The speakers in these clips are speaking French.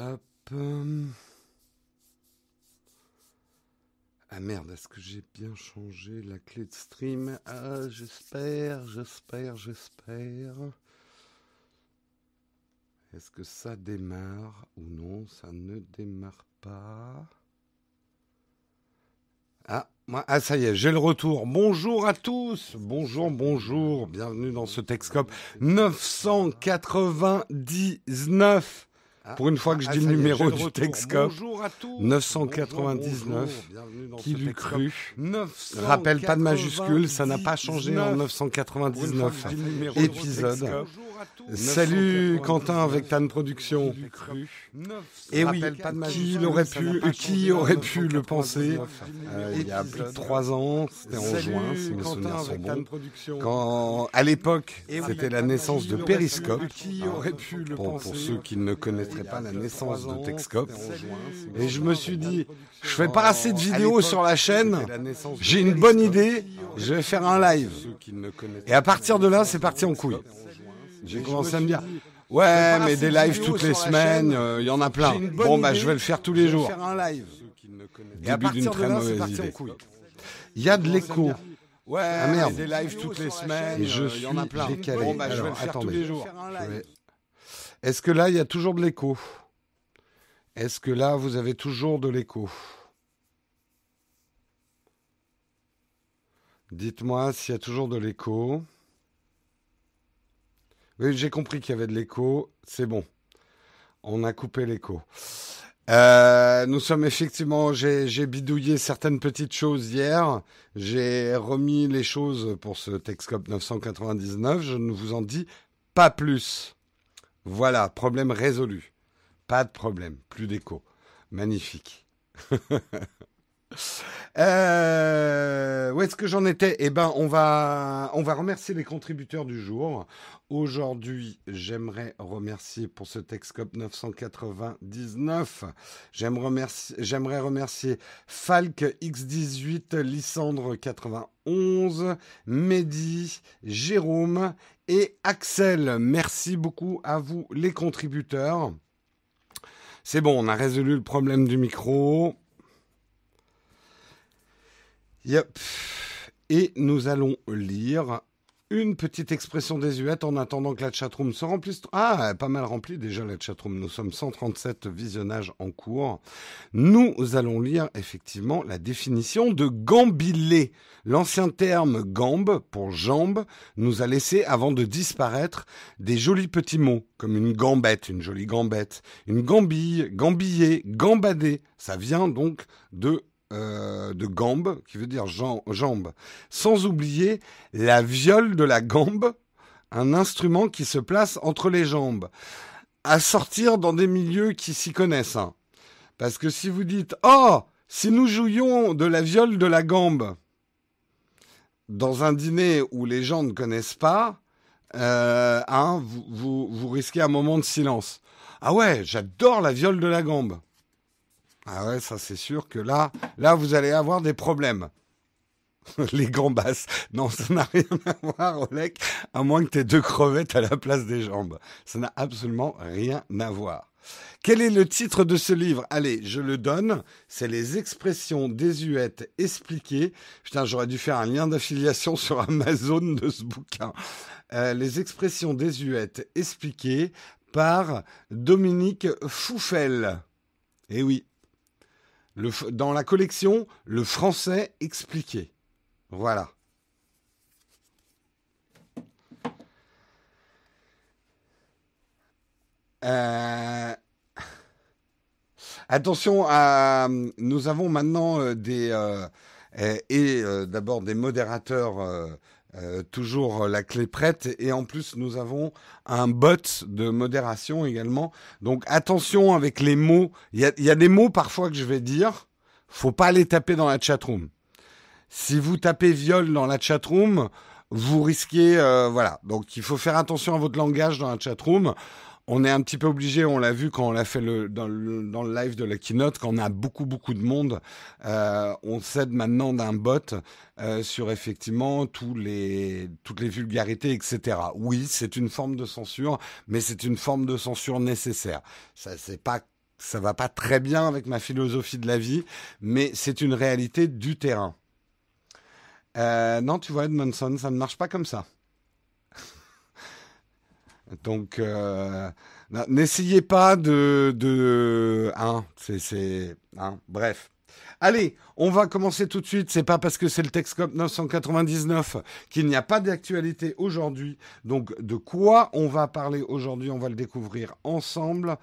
Euh. Ah merde, est-ce que j'ai bien changé la clé de stream? Ah, j'espère, j'espère, j'espère. Est-ce que ça démarre ou non? Ça ne démarre pas. Ah, moi, ah ça y est, j'ai le retour. Bonjour à tous. Bonjour, bonjour. Bienvenue dans ce Texcope 999. Pour une fois que je Ah, dis le numéro du tous. 999. Bonjour, bonjour. Bienvenue dans Qui l'eût cru 999. Rappel, pas de majuscule, ça n'a pas changé en 999 épisodes. Salut Quentin avec Tan Productions. Et oui, qui l'aurait pu, qui aurait pu le penser euh, il y a plus de trois ans, c'était en juin, si mes souvenirs sont bons. Quand, à l'époque, c'était la naissance de Periscope. le Pour, ceux qui ne connaîtraient pas la naissance de Texcope. Et Et je me suis dit, je fais pas assez de vidéos sur la chaîne, j'ai une bonne idée, je vais faire un live. Et à partir de là, c'est parti en couille. J'ai commencé à me dire, ouais, mais des lives toutes les semaines, euh, il y en a plein. Bon, bah, je vais le faire tous les jours. Début d'une très mauvaise idée. Il y a de l'écho. Ouais, Ah, merde. des lives toutes les semaines. Et je euh, suis y en a plein. décalé. Bon, bah, je vais le faire tous attendez. les jours. Je vais- Est-ce que là, il y a toujours de l'écho? Est-ce que là, vous avez toujours de l'écho? Dites-moi s'il y a toujours de l'écho. Oui, j'ai compris qu'il y avait de l'écho. C'est bon. On a coupé l'écho. Euh, nous sommes effectivement, j'ai bidouillé certaines petites choses hier. J'ai remis les choses pour ce Texcope 999. Je ne vous en dis pas plus. Voilà, problème résolu. Pas de problème, plus d'écho. Magnifique. Euh, où est-ce que j'en étais? Eh ben, on va, on va remercier les contributeurs du jour. Aujourd'hui, j'aimerais remercier pour ce Texcope 999. J'aimerais remercier, Falk X18, Lysandre 91, Mehdi, Jérôme et Axel. Merci beaucoup à vous, les contributeurs. C'est bon, on a résolu le problème du micro. Yep. Et nous allons lire une petite expression désuète en attendant que la chatroom se remplisse. Ah, pas mal remplie déjà la chatroom. Nous sommes 137 visionnages en cours. Nous allons lire effectivement la définition de gambilé. L'ancien terme gambe pour jambe nous a laissé avant de disparaître des jolis petits mots comme une gambette, une jolie gambette, une gambille, gambiller, gambader. Ça vient donc de euh, de gambe, qui veut dire jam- jambe, sans oublier la viole de la gambe, un instrument qui se place entre les jambes, à sortir dans des milieux qui s'y connaissent. hein. Parce que si vous dites « Oh, si nous jouions de la viole de la gambe », dans un dîner où les gens ne connaissent pas, euh, hein, vous, vous, vous risquez un moment de silence. Ah ouais, j'adore la viole de la gambe. Ah ouais, ça c'est sûr que là, là vous allez avoir des problèmes. Les gambas. Non, ça n'a rien à voir, Olek, à moins que tu deux crevettes à la place des jambes. Ça n'a absolument rien à voir. Quel est le titre de ce livre? Allez, je le donne. C'est Les expressions désuètes expliquées. Putain, j'aurais dû faire un lien d'affiliation sur Amazon de ce bouquin. Euh, les expressions désuètes expliquées par Dominique Fouffel. Eh oui. Dans la collection Le français expliqué. Voilà. Euh, Attention à, nous avons maintenant euh, des euh, et, d'abord des modérateurs euh, euh, toujours la clé prête et en plus nous avons un bot de modération également. Donc attention avec les mots. Il y a, y a des mots parfois que je vais dire, faut pas les taper dans la chatroom. Si vous tapez viol dans la chatroom, vous risquez euh, voilà. Donc il faut faire attention à votre langage dans la chatroom. On est un petit peu obligé, on l'a vu quand on l'a fait le, dans, le, live de la keynote, quand on a beaucoup beaucoup de monde, euh, on cède maintenant d'un bot euh, sur effectivement toutes les vulgarités, etc. Oui, c'est une forme de censure, mais c'est une forme de censure nécessaire. Ça, c'est pas ça va pas très bien avec ma philosophie de la vie, mais c'est une réalité du terrain. Euh, non, tu vois, Edmondson, ça ne marche pas comme ça. Donc, euh, n'essayez pas de, de, hein, c'est, hein, bref. Allez, on va commencer tout de suite. C'est pas parce que c'est le Texcop 999 qu'il n'y a pas d'actualité aujourd'hui. Donc, de quoi on va parler aujourd'hui? On va le découvrir ensemble.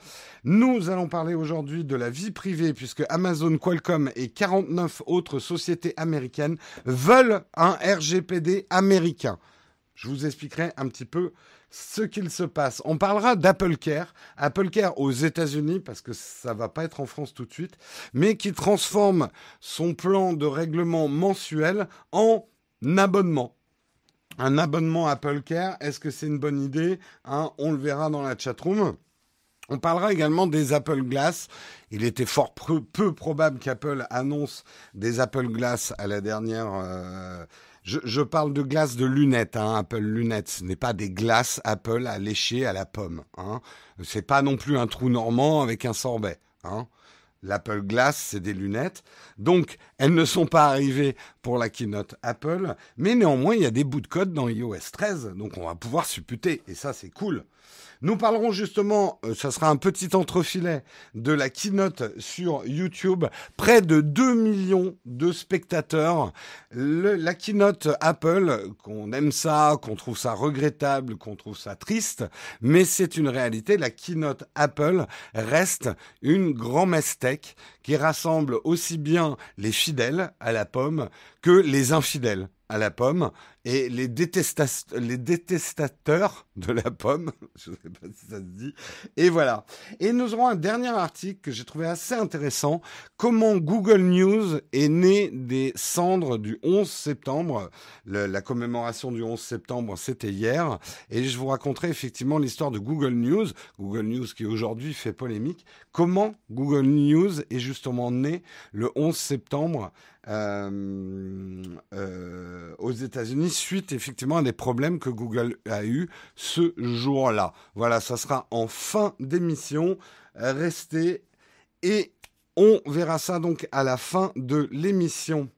Nous allons parler aujourd'hui de la vie privée puisque Amazon, Qualcomm et 49 autres sociétés américaines veulent un RGPD américain. Je vous expliquerai un petit peu ce qu'il se passe. On parlera d'Apple Care, Apple Care aux États-Unis, parce que ça va pas être en France tout de suite, mais qui transforme son plan de règlement mensuel en abonnement. Un abonnement Apple Care, est-ce que c'est une bonne idée? Hein On le verra dans la chatroom. On parlera également des Apple Glass. Il était fort peu, probable qu'Apple annonce des Apple Glass à la dernière euh, je, parle de glace de lunettes, hein, Apple lunettes. Ce n'est pas des glaces Apple à lécher à la pomme. Hein. C'est pas non plus un trou normand avec un sorbet. Hein. L'Apple Glass, c'est des lunettes. Donc, elles ne sont pas arrivées pour la keynote Apple, mais néanmoins, il y a des bouts de code dans iOS 13, donc on va pouvoir supputer, et ça, c'est cool. Nous parlerons justement, euh, ça sera un petit entrefilet, de la keynote sur YouTube. Près de 2 millions de spectateurs. la keynote Apple, qu'on aime ça, qu'on trouve ça regrettable, qu'on trouve ça triste, mais c'est une réalité. La keynote Apple reste une grand-messe tech qui rassemble aussi bien les fidèles à la pomme que les infidèles à la pomme et les, détestateurs de la pomme, je ne sais pas si ça se dit, et voilà. Et nous aurons un dernier article que j'ai trouvé assez intéressant, comment Google News est né des cendres du 11 septembre. la commémoration du 11 septembre, c'était hier, et je vous raconterai effectivement l'histoire de Google News, Google News qui aujourd'hui fait polémique, comment Google News est justement né le 11 septembre euh, euh, aux États-Unis suite effectivement à des problèmes que Google a eu ce jour-là. Voilà, ça sera en fin d'émission. Restez et on verra ça donc à la fin de l'émission.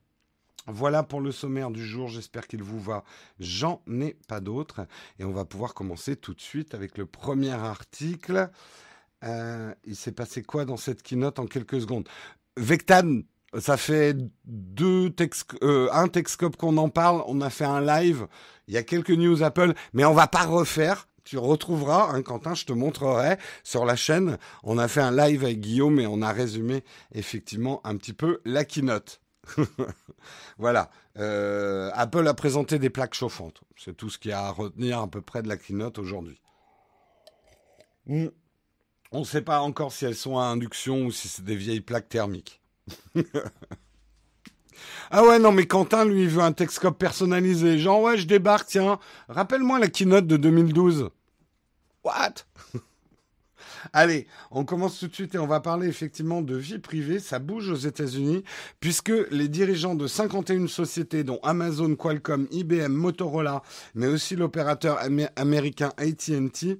Voilà pour le sommaire du jour, j'espère qu'il vous va. J'en ai pas d'autres. Et on va pouvoir commencer tout de suite avec le premier article. Euh, il s'est passé quoi dans cette keynote en quelques secondes? Vectan ça fait deux euh, un Texcope qu'on en parle. On a fait un live. Il y a quelques news Apple, mais on va pas refaire. Tu retrouveras, hein, Quentin, je te montrerai sur la chaîne. On a fait un live avec Guillaume et on a résumé effectivement un petit peu la keynote. voilà. Euh, Apple a présenté des plaques chauffantes. C'est tout ce qu'il y a à retenir à peu près de la keynote aujourd'hui. Hmm. On ne sait pas encore si elles sont à induction ou si c'est des vieilles plaques thermiques. ah ouais, non, mais Quentin, lui, veut un Texcope personnalisé. Genre, ouais, je débarque, tiens. Rappelle-moi la keynote de 2012. What? Allez, on commence tout de suite et on va parler effectivement de vie privée. Ça bouge aux États-Unis puisque les dirigeants de 51 sociétés, dont Amazon, Qualcomm, IBM, Motorola, mais aussi l'opérateur américain AT&T,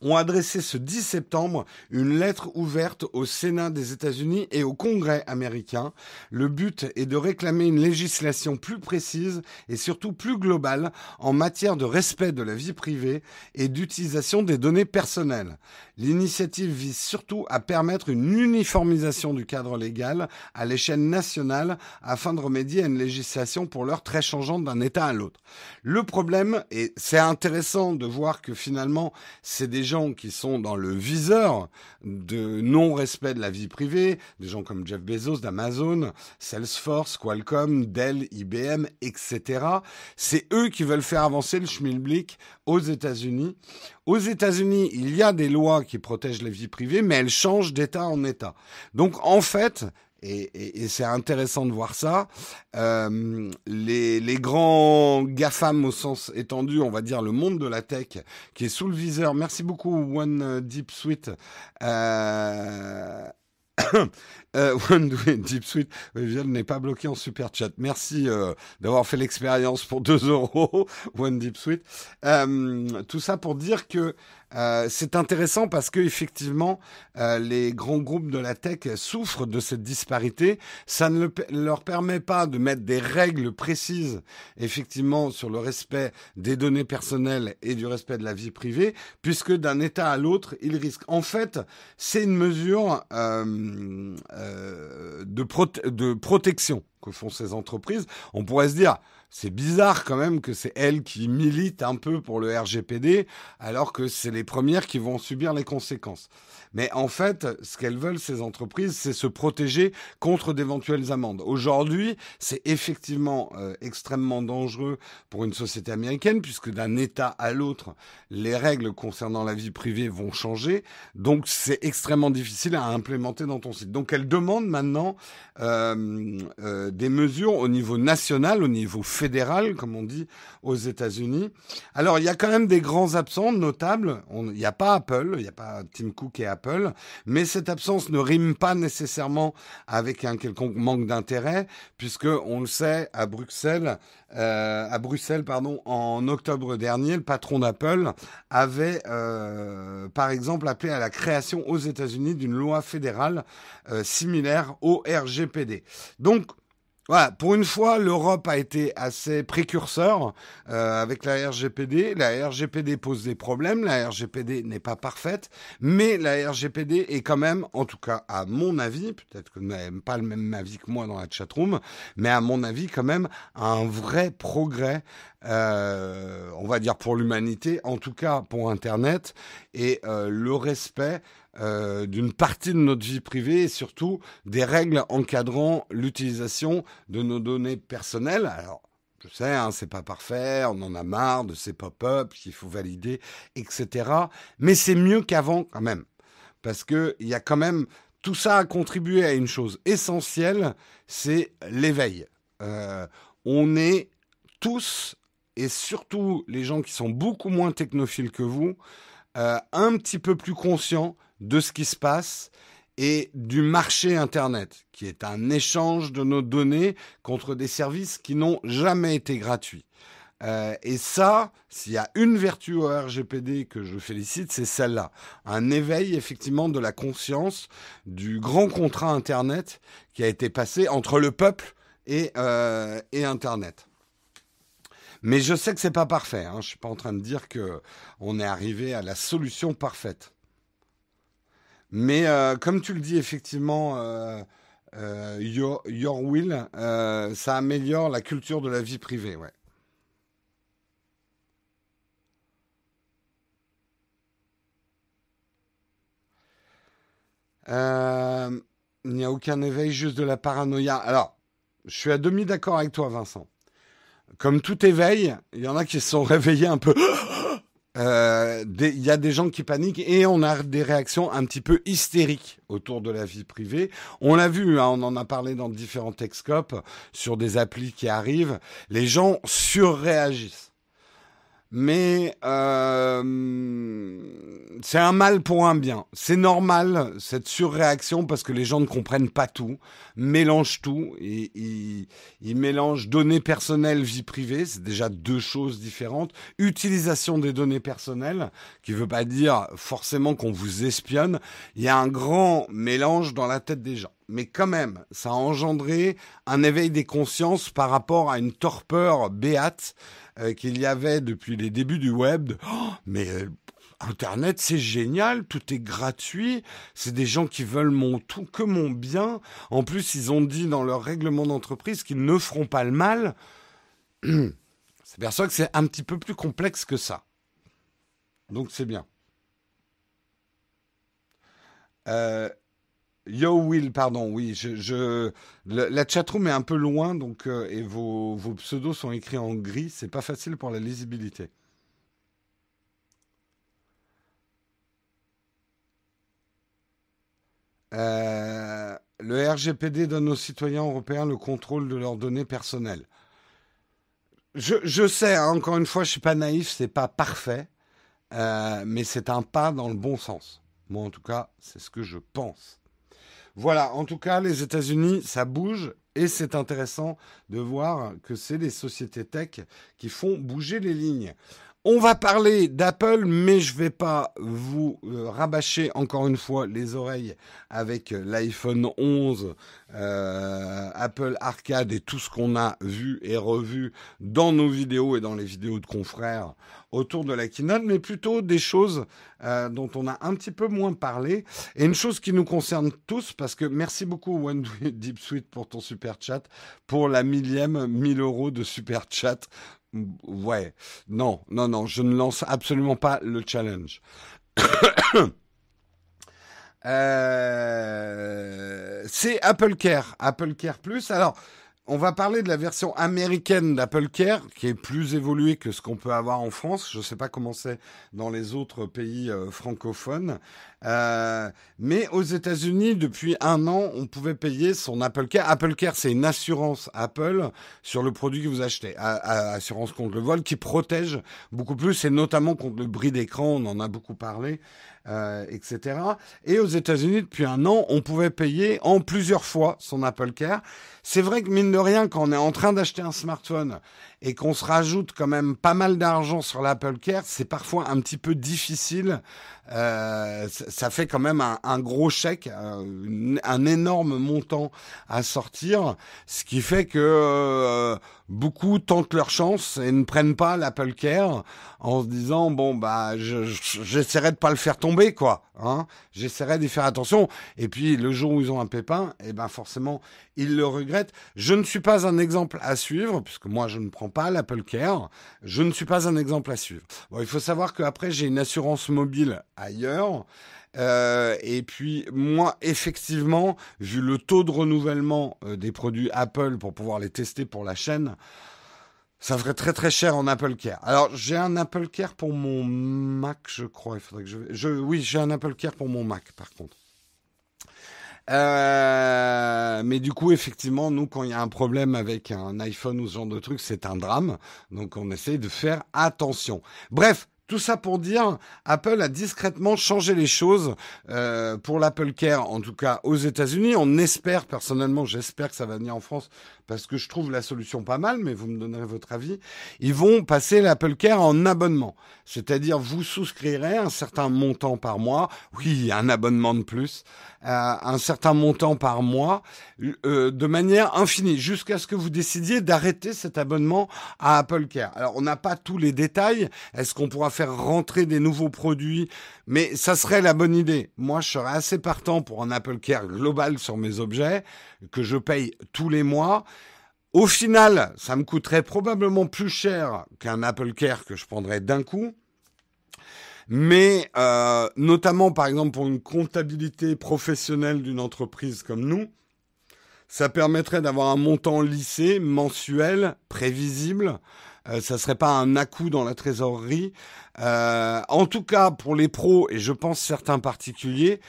ont adressé ce 10 septembre une lettre ouverte au Sénat des États-Unis et au Congrès américain. Le but est de réclamer une législation plus précise et surtout plus globale en matière de respect de la vie privée et d'utilisation des données personnelles. L'initiative vise surtout à permettre une uniformisation du cadre légal à l'échelle nationale afin de remédier à une législation pour l'heure très changeante d'un État à l'autre. Le problème, et c'est intéressant de voir que finalement c'est des gens qui sont dans le viseur de non-respect de la vie privée, des gens comme Jeff Bezos d'Amazon, Salesforce, Qualcomm, Dell, IBM, etc. C'est eux qui veulent faire avancer le schmilblick aux États-Unis. Aux États-Unis, il y a des lois qui protègent la vie privée, mais elles changent d'État en État. Donc en fait, et, c'est intéressant de voir ça. Euh, les, grands GAFAM au sens étendu, on va dire le monde de la tech, qui est sous le viseur. Merci beaucoup One Deep Suite. Euh, euh, One Deep Suite, n'est pas bloqué en super chat. Merci euh, d'avoir fait l'expérience pour 2 euros, One Deep Suite. tout ça pour dire que Euh, c'est intéressant parce que effectivement, euh, les grands groupes de la tech souffrent de cette disparité. Ça ne leur permet pas de mettre des règles précises, effectivement, sur le respect des données personnelles et du respect de la vie privée, puisque d'un État à l'autre, ils risquent. En fait, c'est une mesure euh, euh de, de protection que font ces entreprises. On pourrait se dire, c'est bizarre quand même que c'est elles qui militent un peu pour le RGPD, alors que c'est les premières qui vont subir les conséquences. Mais en fait, ce qu'elles veulent, ces entreprises, c'est se protéger contre d'éventuelles amendes. Aujourd'hui, c'est effectivement euh, extrêmement dangereux pour une société américaine, puisque d'un État à l'autre, les règles concernant la vie privée vont changer. Donc, c'est extrêmement difficile à implémenter dans ton site. Donc, elles demandent maintenant euh, euh, des mesures au niveau national, au niveau fédéral, comme on dit aux États-Unis. Alors, il y a quand même des grands absents notables. Il n'y a pas Apple, il n'y a pas Tim Cook et Apple, mais cette absence ne rime pas nécessairement avec un quelconque manque d'intérêt, puisque on le sait, à Bruxelles, euh, en octobre dernier, le patron d'Apple avait, euh, par exemple, appelé à la création aux États-Unis d'une loi fédérale euh, similaire au RGPD. Donc, voilà, pour une fois, l'Europe a été assez précurseur euh, avec la RGPD. La RGPD pose des problèmes, la RGPD n'est pas parfaite, mais la RGPD est quand même, en tout cas à mon avis, peut-être que vous n'avez pas le même avis que moi dans la chatroom, mais à mon avis quand même un vrai progrès, euh, on va dire pour l'humanité, en tout cas pour Internet, et euh, le respect euh, d'une partie de notre vie privée et surtout des règles encadrant l'utilisation de nos données personnelles. Alors, je sais, hein, c'est pas parfait, on en a marre de ces pop-ups qu'il faut valider, etc. Mais c'est mieux qu'avant quand même, parce que il y a quand même tout ça a contribué à une chose essentielle, c'est l'éveil. Euh, on est tous et surtout les gens qui sont beaucoup moins technophiles que vous, euh, un petit peu plus conscients de ce qui se passe et du marché Internet, qui est un échange de nos données contre des services qui n'ont jamais été gratuits. Euh, et ça, s'il y a une vertu au RGPD que je félicite, c'est celle-là. Un éveil effectivement de la conscience du grand contrat Internet qui a été passé entre le peuple et, euh, et Internet. Mais je sais que c'est pas parfait. Hein. Je suis pas en train de dire que on est arrivé à la solution parfaite. Mais euh, comme tu le dis effectivement, euh, euh, your, your, Will, ça améliore la culture de la vie privée, ouais. il n'y a aucun éveil, juste de la paranoïa. Alors, je suis à demi d'accord avec toi, Vincent. Comme tout éveil, il y en a qui se sont réveillés un peu euh, il y a des gens qui paniquent et on a des réactions un petit peu hystériques autour de la vie privée. On l'a vu, hein, on en a parlé dans différents texcopes sur des applis qui arrivent. Les gens surréagissent mais euh, c'est un mal pour un bien. C'est normal cette surréaction parce que les gens ne comprennent pas tout, mélangent tout et ils, mélangent données personnelles, vie privée, c'est déjà deux choses différentes. Utilisation des données personnelles, qui veut pas dire forcément qu'on vous espionne. Il y a un grand mélange dans la tête des gens mais quand même, ça a engendré un éveil des consciences par rapport à une torpeur béate euh, qu'il y avait depuis les débuts du web. Oh, mais euh, Internet, c'est génial, tout est gratuit, c'est des gens qui veulent mon tout, que mon bien. En plus, ils ont dit dans leur règlement d'entreprise qu'ils ne feront pas le mal. C'est ça que c'est un petit peu plus complexe que ça. Donc c'est bien. Euh, Yo Will, pardon, oui, je, je la chatroom est un peu loin, donc euh, et vos, vos, pseudos sont écrits en gris, c'est pas facile pour la lisibilité. Euh, le RGPD donne aux citoyens européens le contrôle de leurs données personnelles. Je, je sais, hein, encore une fois, je suis pas naïf, c'est pas parfait, euh, mais c'est un pas dans le bon sens. Moi, en tout cas, c'est ce que je pense. Voilà, en tout cas, les États-Unis, ça bouge et c'est intéressant de voir que c'est les sociétés tech qui font bouger les lignes. On va parler d'Apple, mais je vais pas vous euh, rabâcher encore une fois les oreilles avec l'iPhone 11, euh, Apple Arcade et tout ce qu'on a vu et revu dans nos vidéos et dans les vidéos de confrères autour de la keynote, mais plutôt des choses euh, dont on a un petit peu moins parlé. Et une chose qui nous concerne tous parce que merci beaucoup One Deep Suite pour ton super chat, pour la millième 1000 euros de super chat Ouais, non, non, non, je ne lance absolument pas le challenge. euh, c'est Apple Care, Apple Care Plus. Alors, on va parler de la version américaine d'Apple Care, qui est plus évoluée que ce qu'on peut avoir en France. Je ne sais pas comment c'est dans les autres pays euh, francophones. Euh, mais aux États-Unis, depuis un an, on pouvait payer son Apple Care. Apple Care, c'est une assurance Apple sur le produit que vous achetez. assurance contre le vol qui protège beaucoup plus, et notamment contre le bris d'écran. On en a beaucoup parlé. Euh, etc. Et aux États-Unis, depuis un an, on pouvait payer en plusieurs fois son Apple Care. C'est vrai que mine de rien, quand on est en train d'acheter un smartphone et qu'on se rajoute quand même pas mal d'argent sur l'Apple Care, c'est parfois un petit peu difficile. Euh, ça fait quand même un, gros chèque, un, énorme montant à sortir, ce qui fait que euh, beaucoup tentent leur chance et ne prennent pas l'Apple Care en se disant bon bah j'essaierai de pas le faire tomber quoi. Hein j'essaierai d'y faire attention. Et puis le jour où ils ont un pépin, et eh ben forcément ils le regrettent. Je ne suis pas un exemple à suivre puisque moi je ne prends pas l'Apple Care. Je ne suis pas un exemple à suivre. Bon, il faut savoir qu'après j'ai une assurance mobile ailleurs. Euh, et puis moi, effectivement, vu le taux de renouvellement euh, des produits Apple pour pouvoir les tester pour la chaîne, ça ferait très très cher en Apple Care. Alors j'ai un Apple Care pour mon Mac, je crois. Il faudrait que je oui, j'ai un Apple Care pour mon Mac, par contre. Euh, mais du coup, effectivement, nous, quand il y a un problème avec un iPhone ou ce genre de truc, c'est un drame. Donc, on essaye de faire attention. Bref, tout ça pour dire, Apple a discrètement changé les choses euh, pour l'Apple Care, en tout cas aux États-Unis. On espère, personnellement, j'espère que ça va venir en France parce que je trouve la solution pas mal, mais vous me donnerez votre avis. Ils vont passer l'Apple Care en abonnement, c'est-à-dire vous souscrirez un certain montant par mois. Oui, un abonnement de plus un certain montant par mois euh, de manière infinie jusqu'à ce que vous décidiez d'arrêter cet abonnement à Apple Care. Alors on n'a pas tous les détails. Est-ce qu'on pourra faire rentrer des nouveaux produits Mais ça serait la bonne idée. Moi, je serais assez partant pour un Apple Care global sur mes objets que je paye tous les mois. Au final, ça me coûterait probablement plus cher qu'un Apple Care que je prendrais d'un coup mais euh, notamment par exemple pour une comptabilité professionnelle d'une entreprise comme nous, ça permettrait d'avoir un montant lissé, mensuel, prévisible. Euh, ça serait pas un à-coup dans la trésorerie. Euh, en tout cas, pour les pros et je pense certains particuliers,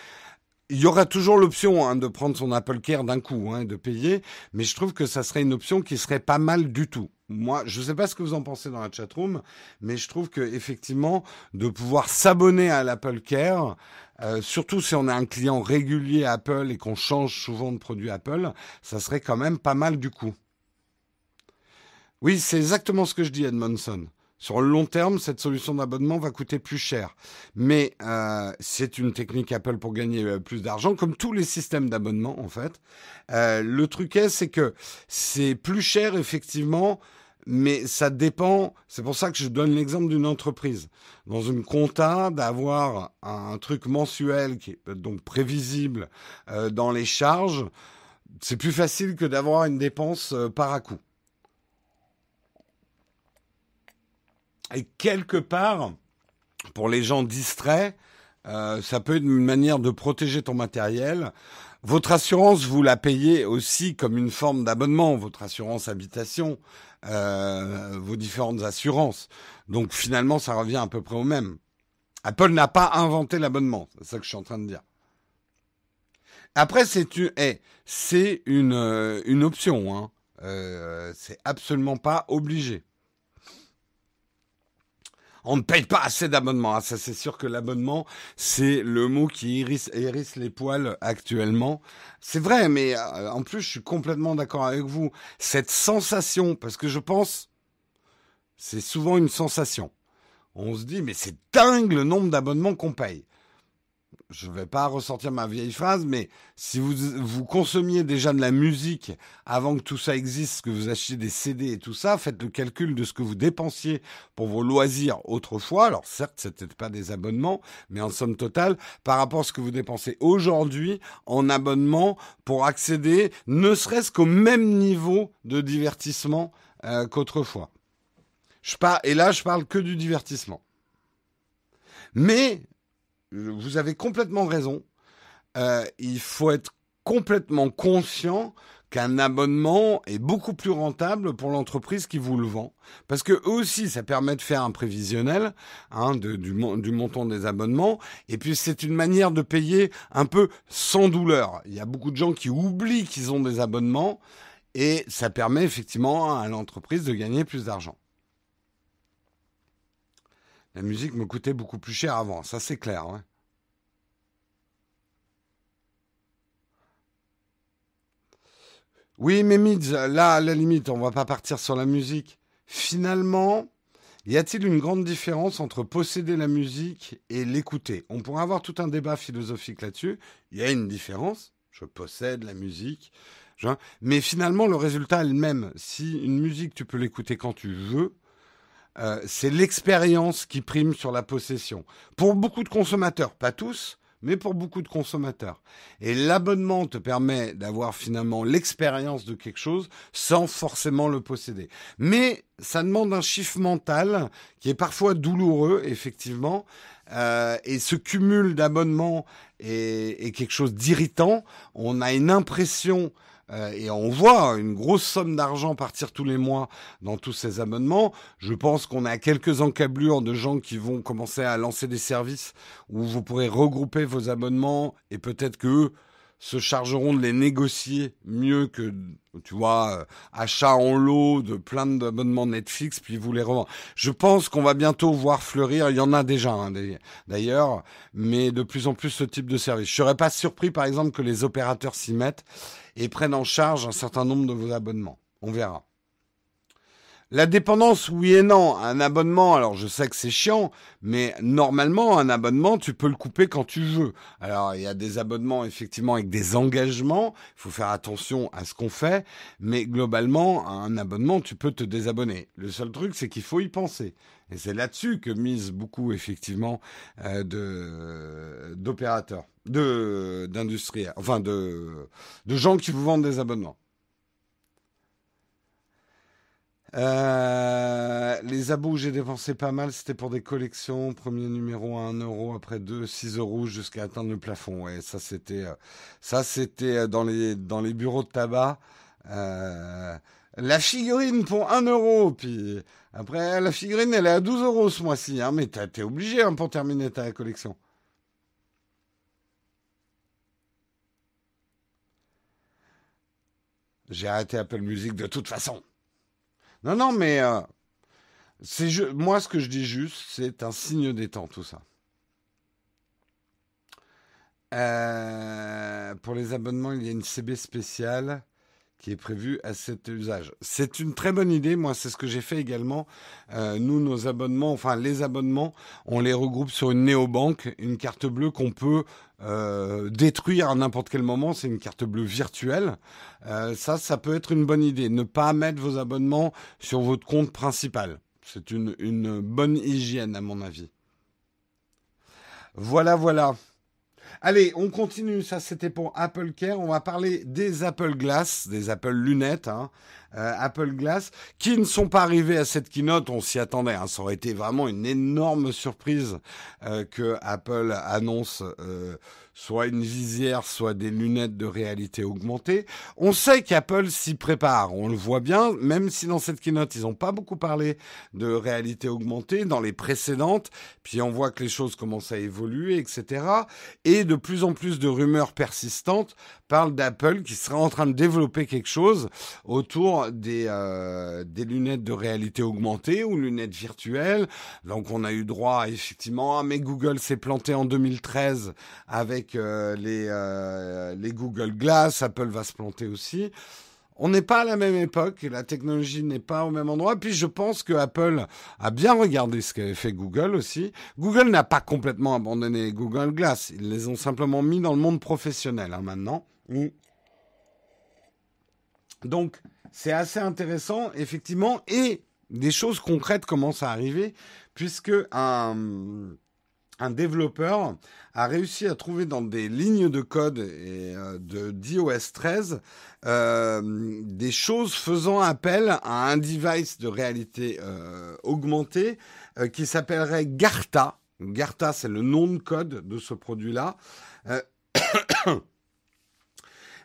il y aura toujours l'option hein, de prendre son Apple Care d'un coup, hein, de payer, mais je trouve que ça serait une option qui serait pas mal du tout. Moi, je ne sais pas ce que vous en pensez dans la chatroom, mais je trouve que effectivement, de pouvoir s'abonner à l'Apple Care, euh, surtout si on est un client régulier Apple et qu'on change souvent de produit Apple, ça serait quand même pas mal du coup. Oui, c'est exactement ce que je dis, Edmondson. Sur le long terme, cette solution d'abonnement va coûter plus cher. Mais euh, c'est une technique Apple pour gagner euh, plus d'argent, comme tous les systèmes d'abonnement en fait. Euh, le truc est, c'est que c'est plus cher effectivement, mais ça dépend. C'est pour ça que je donne l'exemple d'une entreprise. Dans une compta, d'avoir un, truc mensuel qui est donc prévisible dans les charges, c'est plus facile que d'avoir une dépense par à coup. Et quelque part, pour les gens distraits, euh, ça peut être une manière de protéger ton matériel. Votre assurance, vous la payez aussi comme une forme d'abonnement, votre assurance habitation, euh, vos différentes assurances. Donc finalement, ça revient à peu près au même. Apple n'a pas inventé l'abonnement, c'est ça que je suis en train de dire. Après, c'est une, eh, c'est une, euh, une option. Hein. Euh, c'est absolument pas obligé on ne paye pas assez d'abonnements. Ah, ça, c'est sûr que l'abonnement, c'est le mot qui hérisse, les poils actuellement. C'est vrai, mais euh, en plus, je suis complètement d'accord avec vous. Cette sensation, parce que je pense, c'est souvent une sensation. on se dit, mais c'est dingue le nombre d'abonnements qu'on paye je ne vais pas ressortir ma vieille phrase, mais si vous, vous consommiez déjà de la musique avant que tout ça existe, que vous achetiez des CD et tout ça, faites le calcul de ce que vous dépensiez pour vos loisirs autrefois. Alors certes, ce n'était pas des abonnements, mais en somme totale, par rapport à ce que vous dépensez aujourd'hui en abonnement pour accéder ne serait-ce qu'au même niveau de divertissement euh, qu'autrefois. Je et là, je parle que du divertissement. Mais vous avez complètement raison. Euh, il faut être complètement conscient qu'un abonnement est beaucoup plus rentable pour l'entreprise qui vous le vend. Parce que aussi, ça permet de faire un prévisionnel hein, du, du, montant des abonnements. Et puis, c'est une manière de payer un peu sans douleur. Il y a beaucoup de gens qui oublient qu'ils ont des abonnements. Et ça permet effectivement à l'entreprise de gagner plus d'argent. La musique me coûtait beaucoup plus cher avant, ça c'est clair. Oui, mais Mids, là, à la limite, on va pas partir sur la musique. Finalement, y a-t-il une grande différence entre posséder la musique et l'écouter? On pourrait avoir tout un débat philosophique là-dessus. Il y a une différence. Je possède la musique. Mais finalement, le résultat est le même. Si une musique, tu peux l'écouter quand tu veux, euh, c'est l'expérience qui prime sur la possession. Pour beaucoup de consommateurs, pas tous, mais pour beaucoup de consommateurs. Et l'abonnement te permet d'avoir finalement l'expérience de quelque chose sans forcément le posséder. Mais ça demande un chiffre mental qui est parfois douloureux, effectivement, euh, et ce cumul d'abonnements est, est, quelque chose d'irritant. On a une impression euh, et on voit une grosse somme d'argent partir tous les mois dans tous ces abonnements. Je pense qu'on a quelques encablures de gens qui vont commencer à lancer des services où vous pourrez regrouper vos abonnements et peut-être que se chargeront de les négocier mieux que, tu vois, euh, achat en lot de plein d'abonnements Netflix, puis vous les revendent. Je pense qu'on va bientôt voir fleurir, il y en a déjà hein, d'ailleurs, mais de plus en plus ce type de service. Je serais pas surpris, par exemple, que les opérateurs s'y mettent et prennent en charge un certain nombre de vos abonnements. On verra. La dépendance, oui et non. Un abonnement, alors je sais que c'est chiant, mais normalement, un abonnement, tu peux le couper quand tu veux. Alors, il y a des abonnements, effectivement, avec des engagements. Il faut faire attention à ce qu'on fait. Mais globalement, un abonnement, tu peux te désabonner. Le seul truc, c'est qu'il faut y penser. Et c'est là-dessus que mise beaucoup, effectivement, euh, d'opérateurs, de, d'industriels, enfin, de, de gens qui vous vendent des abonnements. Euh, les abos, j'ai dépensé pas mal, c'était pour des collections. Premier numéro à 1 euro, après 2, 6 euros jusqu'à atteindre le plafond. Ouais, ça c'était, euh, ça euh, dans les, dans les bureaux de tabac. la figurine pour 1 euro, puis après la figurine elle est à 12 euros ce mois-ci, hein, mais t'es obligé hein, pour terminer ta collection. J'ai arrêté Apple Music de toute façon. Non, non, mais euh, moi ce que je dis juste, c'est un signe des temps tout ça. Euh, pour les abonnements, il y a une CB spéciale qui est prévue à cet usage. C'est une très bonne idée. Moi, c'est ce que j'ai fait également. Euh, nous, nos abonnements, enfin les abonnements, on les regroupe sur une néobanque, une carte bleue qu'on peut euh, détruire à n'importe quel moment. C'est une carte bleue virtuelle. Euh, ça, ça peut être une bonne idée. Ne pas mettre vos abonnements sur votre compte principal. C'est une, une bonne hygiène, à mon avis. Voilà, voilà. Allez, on continue. Ça, c'était pour Apple Care. On va parler des Apple Glass, des Apple lunettes, hein. Euh, Apple Glass, qui ne sont pas arrivés à cette keynote. On s'y attendait. Hein. Ça aurait été vraiment une énorme surprise euh, que Apple annonce. Euh, soit une visière, soit des lunettes de réalité augmentée. On sait qu'Apple s'y prépare, on le voit bien, même si dans cette keynote, ils n'ont pas beaucoup parlé de réalité augmentée, dans les précédentes, puis on voit que les choses commencent à évoluer, etc. Et de plus en plus de rumeurs persistantes parlent d'Apple qui serait en train de développer quelque chose autour des, euh, des lunettes de réalité augmentée ou lunettes virtuelles. Donc on a eu droit effectivement, à mais Google s'est planté en 2013 avec euh, les, euh, les Google Glass, Apple va se planter aussi. on n'est pas à la même époque, la technologie n'est pas au même endroit. Puis je pense que Apple a bien regardé ce qu'avait fait Google aussi. Google n'a pas complètement abandonné Google Glass, ils les ont simplement mis dans le monde professionnel hein, maintenant. Donc c'est assez intéressant, effectivement, et des choses concrètes commencent à arriver, puisque un, un développeur a réussi à trouver dans des lignes de code et, euh, de d'iOS 13 euh, des choses faisant appel à un device de réalité euh, augmentée qui s'appellerait Garta. Garta, c'est le nom de code de ce produit-là.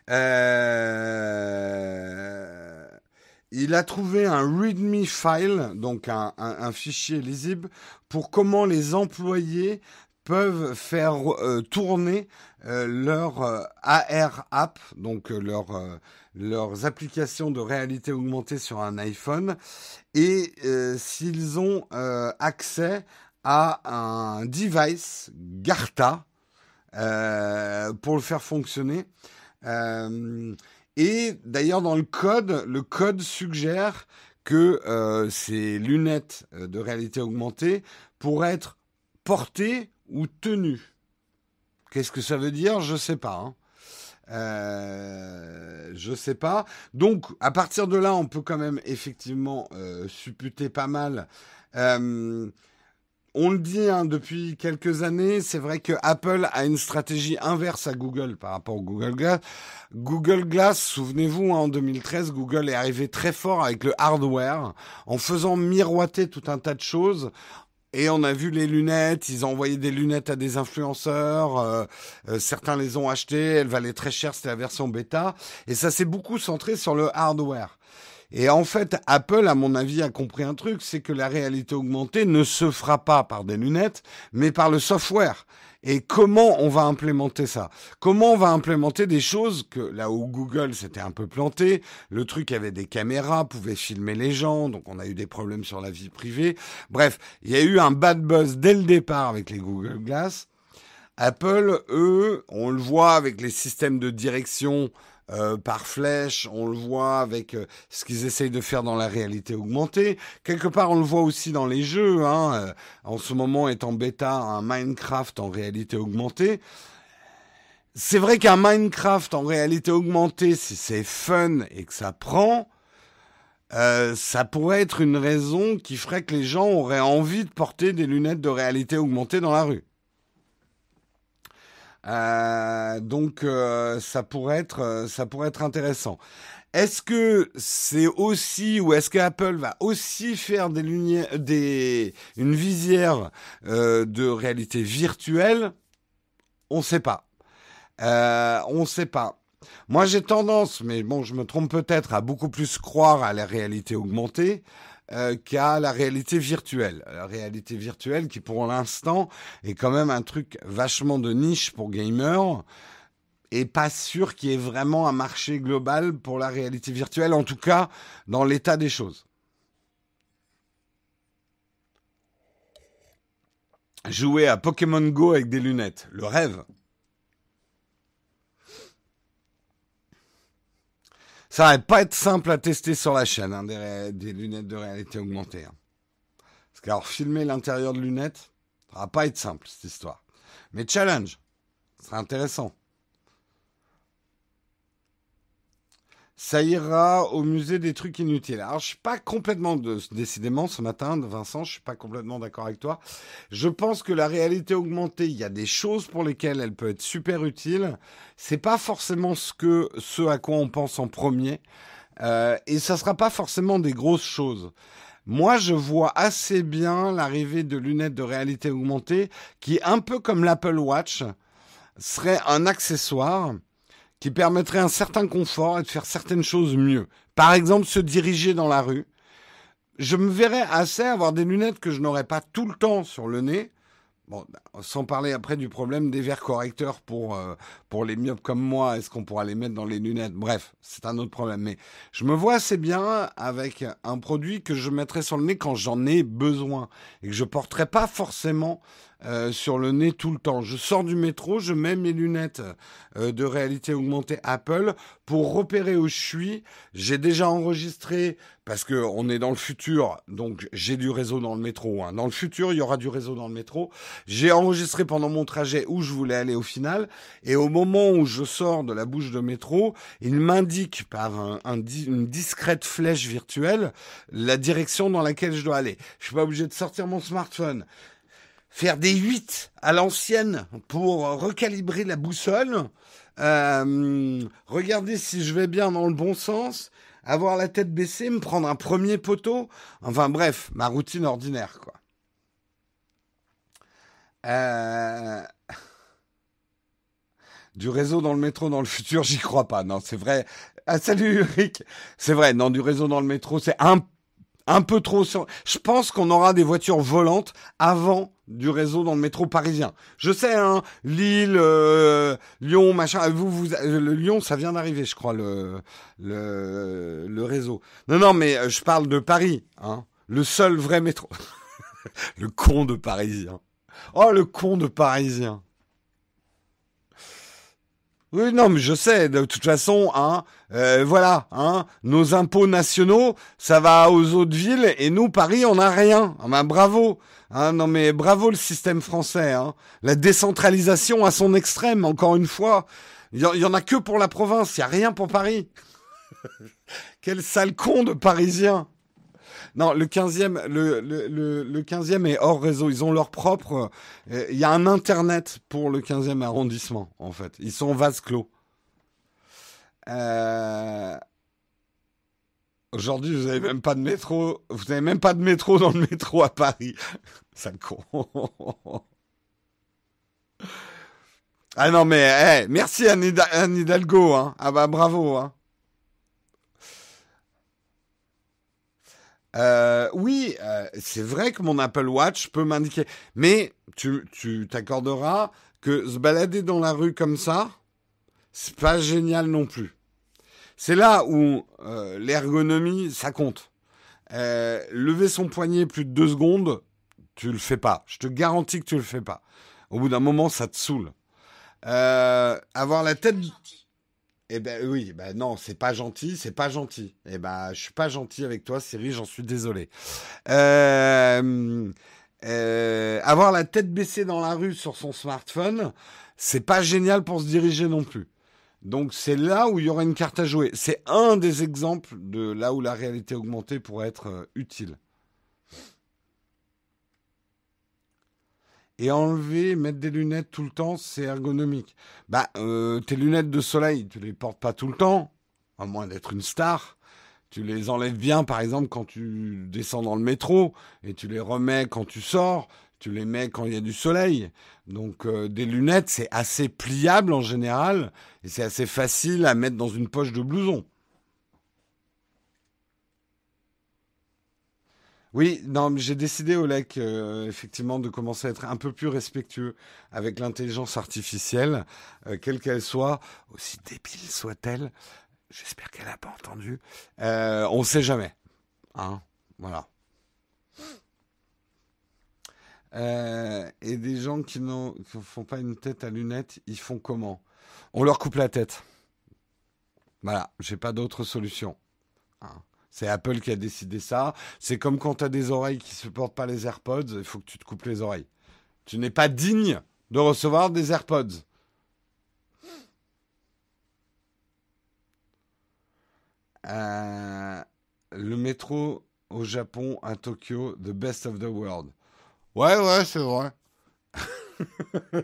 Euh, il a trouvé un README file, donc un, fichier lisible, pour comment les employés peuvent faire euh, tourner euh, leur AR app, donc leur, leurs applications de réalité augmentée sur un iPhone, et s'ils ont accès à un device Garta pour le faire fonctionner. Et d'ailleurs, dans le code, le code suggère que euh, ces lunettes euh, de réalité augmentée pourraient être portées ou tenues. Qu'est-ce que ça veut dire? Je sais pas. Hein. Euh, je sais pas. Donc, à partir de là, on peut quand même effectivement euh, supputer pas mal. On le dit hein, depuis quelques années, c'est vrai que Apple a une stratégie inverse à Google par rapport au Google Glass. Google Glass, souvenez-vous, hein, en 2013, Google est arrivé très fort avec le hardware, en faisant miroiter tout un tas de choses. Et on a vu les lunettes, ils ont envoyé des lunettes à des influenceurs, euh, euh, certains les ont achetées, elles valaient très cher, c'était la version bêta, et ça s'est beaucoup centré sur le hardware. Et en fait, Apple, à mon avis, a compris un truc, c'est que la réalité augmentée ne se fera pas par des lunettes, mais par le software. Et comment on va implémenter ça? Comment on va implémenter des choses que là où Google s'était un peu planté, le truc avait des caméras, pouvait filmer les gens, donc on a eu des problèmes sur la vie privée. Bref, il y a eu un bad buzz dès le départ avec les Google Glass. Apple, eux, on le voit avec les systèmes de direction euh, par flèche, on le voit avec euh, ce qu'ils essayent de faire dans la réalité augmentée. Quelque part, on le voit aussi dans les jeux. Hein. Euh, en ce moment est en bêta un Minecraft en réalité augmentée. C'est vrai qu'un Minecraft en réalité augmentée, si c'est fun et que ça prend, euh, ça pourrait être une raison qui ferait que les gens auraient envie de porter des lunettes de réalité augmentée dans la rue. Euh, donc euh, ça pourrait être euh, ça pourrait être intéressant. Est-ce que c'est aussi ou est-ce qu'Apple va aussi faire des lumières, des une visière euh, de réalité virtuelle? On sait pas. Euh, on ne sait pas. Moi, j'ai tendance, mais bon, je me trompe peut-être, à beaucoup plus croire à la réalité augmentée euh, qu'à la réalité virtuelle. La réalité virtuelle qui, pour l'instant, est quand même un truc vachement de niche pour gamers et pas sûr qu'il y ait vraiment un marché global pour la réalité virtuelle, en tout cas dans l'état des choses. Jouer à Pokémon Go avec des lunettes, le rêve. Ça va pas être simple à tester sur la chaîne, hein, des, lunettes de réalité augmentée. Hein. Parce qu'alors, filmer l'intérieur de lunettes, ça va pas être simple, cette histoire. Mais challenge, ce sera intéressant. Ça ira au musée des trucs inutiles. Alors, je suis pas complètement, de, décidément, ce matin, Vincent, je suis pas complètement d'accord avec toi. Je pense que la réalité augmentée, il y a des choses pour lesquelles elle peut être super utile. C'est pas forcément ce que, ce à quoi on pense en premier. Euh, et ça sera pas forcément des grosses choses. Moi, je vois assez bien l'arrivée de lunettes de réalité augmentée qui, un peu comme l'Apple Watch, serait un accessoire qui permettrait un certain confort et de faire certaines choses mieux. Par exemple, se diriger dans la rue. Je me verrais assez avoir des lunettes que je n'aurais pas tout le temps sur le nez. Bon, sans parler après du problème des verres correcteurs pour euh, pour les myopes comme moi, est-ce qu'on pourra les mettre dans les lunettes? Bref, c'est un autre problème. Mais je me vois assez bien avec un produit que je mettrais sur le nez quand j'en ai besoin et que je porterai pas forcément euh, sur le nez tout le temps. Je sors du métro, je mets mes lunettes euh, de réalité augmentée Apple pour repérer où je suis. J'ai déjà enregistré parce que on est dans le futur, donc j'ai du réseau dans le métro. Hein. Dans le futur, il y aura du réseau dans le métro. J'ai enregistré pendant mon trajet où je voulais aller au final, et au moment où je sors de la bouche de métro, il m'indique par un, une discrète flèche virtuelle la direction dans laquelle je dois aller. Je suis pas obligé de sortir mon smartphone faire des 8 à l'ancienne pour recalibrer la boussole, euh, regarder si je vais bien dans le bon sens, avoir la tête baissée, me prendre un premier poteau, enfin bref, ma routine ordinaire quoi. Euh... Du réseau dans le métro dans le futur, j'y crois pas. Non, c'est vrai. Ah, salut Eric. C'est vrai, non, du réseau dans le métro, c'est un un peu trop sur... Je pense qu'on aura des voitures volantes avant du réseau dans le métro parisien. Je sais, hein, Lille, euh, Lyon, machin. Vous, vous, le Lyon, ça vient d'arriver, je crois, le, le, le réseau. Non, non, mais euh, je parle de Paris, hein. Le seul vrai métro. le con de Parisien. Oh, le con de Parisien. Oui, non, mais je sais. De toute façon, hein, euh, voilà, hein, nos impôts nationaux, ça va aux autres villes et nous, Paris, on n'a rien. Ah ben, bravo. Hein, non, mais bravo le système français. Hein. La décentralisation à son extrême, encore une fois. Il y, en a que pour la province, il y a rien pour Paris. Quel sale con de Parisien. Non, le 15e, le, le, le, 15e est hors réseau. Ils ont leur propre. Euh, il y a un internet pour le 15e arrondissement, en fait. Ils sont vase clos. Euh, aujourd'hui, vous n'avez même pas de métro. Vous n'avez même pas de métro dans le métro à Paris. Sale con. ah non, mais merci Anne, Hidalgo. Hein. Ah bah bravo. Hein. Euh, oui, euh, c'est vrai que mon Apple Watch peut m'indiquer. Mais tu t'accorderas que se balader dans la rue comme ça, c'est pas génial non plus. C'est là où euh, l'ergonomie, ça compte. lever son poignet plus de deux secondes, tu le fais pas. Je te garantis que tu le fais pas. Au bout d'un moment, ça te saoule. avoir la tête... Eh ben oui, ben non, c'est pas gentil, c'est pas gentil. Eh ben, je suis pas gentil avec toi, Siri, j'en suis désolé. Euh, euh, avoir la tête baissée dans la rue sur son smartphone, c'est pas génial pour se diriger non plus. Donc c'est là où il y aura une carte à jouer. C'est un des exemples de là où la réalité augmentée pourrait être euh, utile. Et enlever, mettre des lunettes tout le temps, c'est ergonomique. Bah, euh, tes lunettes de soleil, tu les portes pas tout le temps, à moins d'être une star. Tu les enlèves bien, par exemple, quand tu descends dans le métro, et tu les remets quand tu sors. Tu les mets quand il y a du soleil. Donc euh, des lunettes, c'est assez pliable en général, et c'est assez facile à mettre dans une poche de blouson. Oui, non, j'ai décidé, Olek, euh, effectivement, de commencer à être un peu plus respectueux avec l'intelligence artificielle, euh, quelle qu'elle soit, aussi débile soit-elle. J'espère qu'elle n'a pas entendu. Euh, on ne sait jamais. Hein voilà. et des gens qui ne font pas une tête à lunettes, ils font comment? On leur coupe la tête. Voilà, j'ai pas d'autre solution. Hein c'est Apple qui a décidé ça. C'est comme quand tu as des oreilles qui ne supportent pas les AirPods, il faut que tu te coupes les oreilles. Tu n'es pas digne de recevoir des AirPods. Euh, le métro au Japon, à Tokyo, the best of the world. Ouais, ouais, c'est vrai.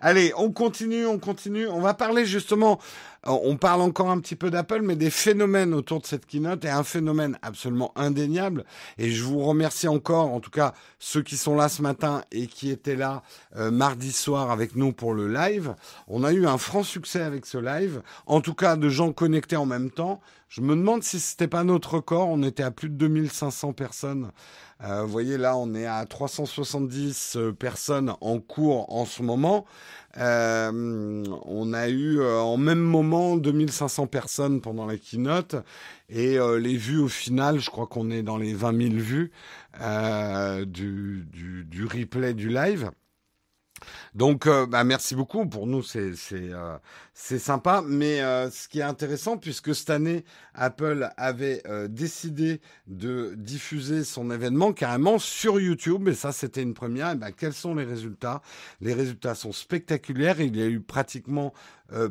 Allez, on continue, on continue. On va parler justement, on parle encore un petit peu d'Apple, mais des phénomènes autour de cette keynote et un phénomène absolument indéniable. Et je vous remercie encore, en tout cas ceux qui sont là ce matin et qui étaient là euh, mardi soir avec nous pour le live. On a eu un franc succès avec ce live, en tout cas de gens connectés en même temps. Je me demande si c'était pas notre record. On était à plus de 2500 personnes euh, vous voyez là, on est à 370 euh, personnes en cours en ce moment. Euh, on a eu en même moment 2500 personnes pendant la keynote et les vues au final, je crois qu'on est dans les 20 000 vues du, du, du, replay du live. Donc, euh, bah, merci beaucoup. Pour nous, c'est euh, sympa. Mais euh, ce qui est intéressant, puisque cette année, Apple avait décidé de diffuser son événement carrément sur YouTube, et ça, c'était une première. Et ben, quels sont les résultats? Les résultats sont spectaculaires. Il y a eu pratiquement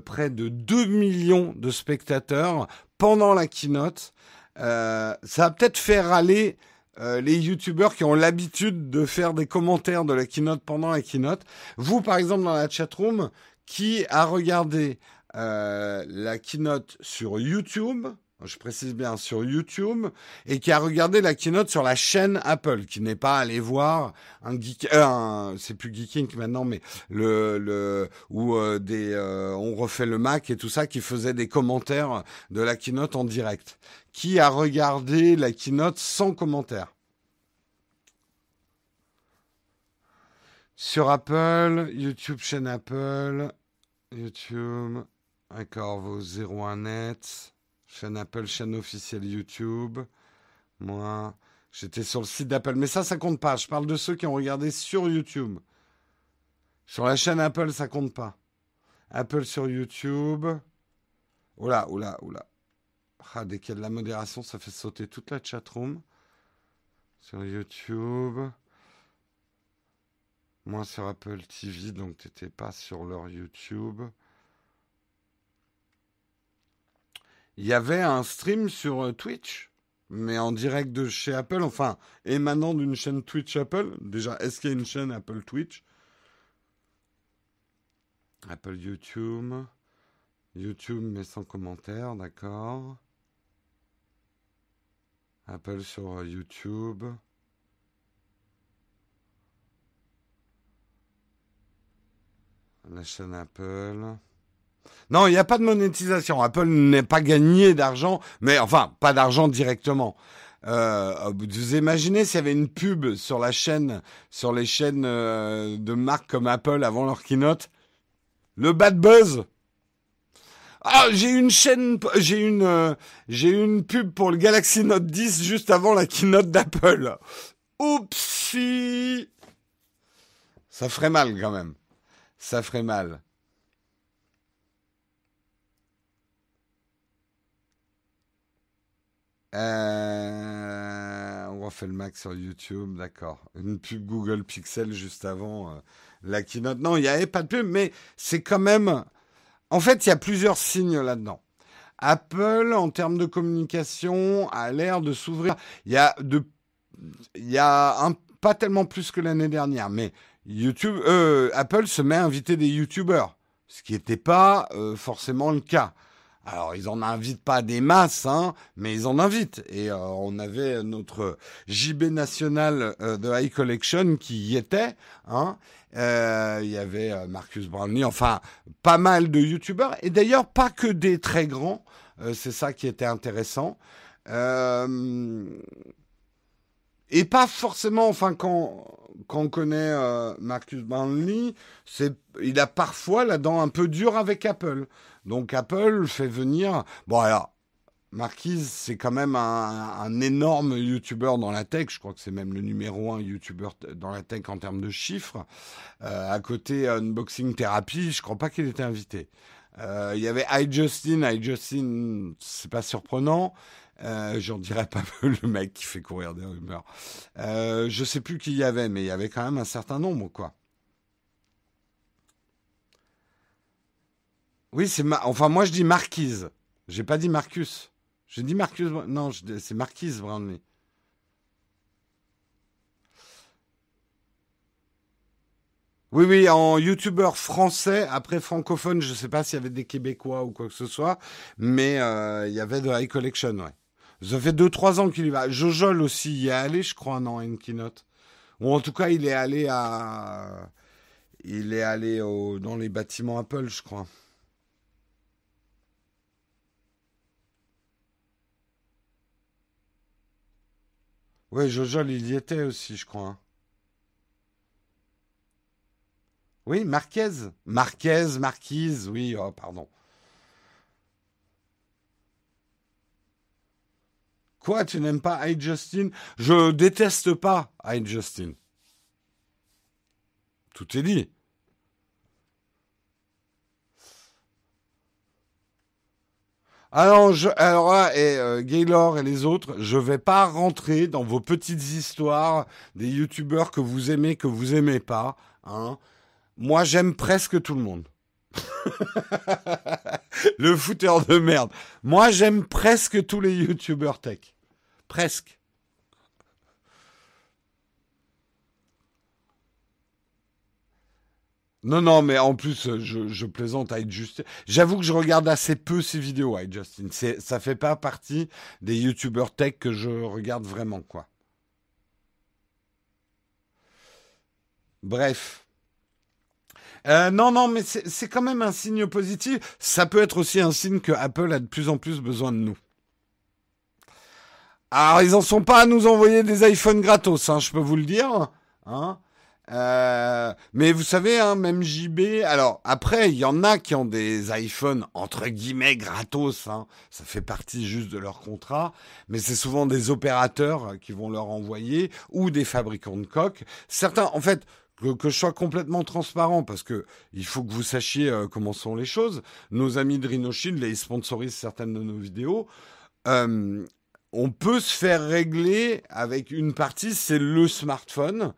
près de 2 millions de spectateurs pendant la keynote. ça va peut-être faire aller euh, les youtubeurs qui ont l'habitude de faire des commentaires de la keynote pendant la keynote. Vous, par exemple, dans la chatroom, qui a regardé euh, la keynote sur YouTube, je précise bien sur YouTube, et qui a regardé la keynote sur la chaîne Apple, qui n'est pas allé voir un geek, euh, c'est plus geeking maintenant, mais le le où des on refait le Mac et tout ça, qui faisait des commentaires de la keynote en direct. Qui a regardé la keynote sans commentaire? Sur Apple, YouTube, chaîne Apple, YouTube, d'accord, vos 01 net, chaîne Apple, chaîne officielle YouTube. Moi, j'étais sur le site d'Apple, mais ça, ça compte pas. Je parle de ceux qui ont regardé sur YouTube. Sur la chaîne Apple, ça compte pas. Apple sur YouTube. Oula, oula, oula. Ah, dès qu'il y a de la modération, ça fait sauter toute la chatroom. Sur YouTube. Moi sur Apple TV, donc tu n'étais pas sur leur YouTube. Il y avait un stream sur euh, Twitch, mais en direct de chez Apple, enfin, émanant d'une chaîne Twitch Apple. Déjà, est-ce qu'il y a une chaîne Apple Twitch? Apple YouTube. YouTube, mais sans commentaire, d'accord. Apple sur euh, YouTube. La chaîne Apple. Non, il n'y a pas de monétisation. Apple n'est pas gagné d'argent, mais enfin, pas d'argent directement. Euh, vous imaginez s'il y avait une pub sur la chaîne, sur les chaînes euh, de marques comme Apple avant leur keynote? Le bad buzz ah, j'ai une chaîne, j'ai une, euh, une pub pour le Galaxy Note 10 juste avant la keynote d'Apple. Oupsie. Ça ferait mal quand même. Ça ferait mal. Euh, on refait le Mac sur YouTube, d'accord. Une pub Google Pixel juste avant euh, la keynote. Non, il n'y avait pas de pub, mais c'est quand même en fait, il y a plusieurs signes là-dedans. Apple, en termes de communication, a l'air de s'ouvrir. Il y a pas tellement plus que l'année dernière, mais YouTube, euh, Apple se met à inviter des YouTubers, ce qui n'était pas euh, forcément le cas. Alors, ils en invitent pas des masses, hein, mais ils en invitent. Et euh, on avait notre JB national de High Collection qui y était, hein, euh, il y avait euh, Marcus Brownlee, enfin pas mal de youtubeurs, et d'ailleurs pas que des très grands, euh, c'est ça qui était intéressant. Et pas forcément, enfin quand, quand on connaît Marcus Brownlee, il a parfois la dent un peu dure avec Apple. Donc Apple fait venir, bon alors Marquise, c'est quand même un, énorme YouTuber dans la tech. Je crois que c'est même le numéro un YouTuber dans la tech en termes de chiffres. Euh, à côté Unboxing Therapy, je crois pas qu'il était invité. Euh, il y avait iJustin. iJustin, c'est pas surprenant. Euh, J'en dirais pas le mec qui fait courir des rumeurs. Euh, je sais plus qui y avait, mais il y avait quand même un certain nombre, quoi. Oui, c'est enfin moi je dis Marquise. J'ai pas dit Marcus. J'ai dit Marcus. Non, c'est Marquise Brownlee. Oui, oui, en youtubeur français, après francophone, je ne sais pas s'il y avait des Québécois ou quoi que ce soit, mais euh, il y avait de High Collection, ouais. Ça fait 2-3 ans qu'il y va. Jojol aussi y est allé, je crois, non, keynote. Ou en tout cas, il est allé à... Il est allé dans les bâtiments Apple, je crois. Oui, Jojol, il y était aussi, je crois. Oui, Marquez. Marquez, Marquise, oui, oh, pardon. Quoi, tu n'aimes pas I Justin? Je déteste pas I Justin. Tout est dit. Alors, je, et euh, Gaylor et les autres, je ne vais pas rentrer dans vos petites histoires des youtubeurs que vous aimez, que vous aimez pas. Hein. Moi, j'aime presque tout le monde. le fouteur de merde. Moi, j'aime presque tous les youtubeurs tech. Presque. Non, non, mais en plus, je, plaisante à Justin. J'avoue que je regarde assez peu ces vidéos, à Justin. Ça fait pas partie des youtubeurs tech que je regarde vraiment, quoi. Bref. Euh, non, non, mais c'est quand même un signe positif. Ça peut être aussi un signe que Apple a de plus en plus besoin de nous. Alors, ils en sont pas à nous envoyer des iPhones gratos, hein, je peux vous le dire. Hein euh, mais vous savez, hein, même JB. Alors après, il y en a qui ont des iPhones entre guillemets gratos. Ça fait partie juste de leur contrat, mais c'est souvent des opérateurs qui vont leur envoyer ou des fabricants de coques. Certains, en fait, que, je sois complètement transparent parce que il faut que vous sachiez euh, comment sont les choses. Nos amis de Rhinoshield, les sponsorisent certaines de nos vidéos. Euh, on peut se faire régler avec une partie, c'est le smartphone.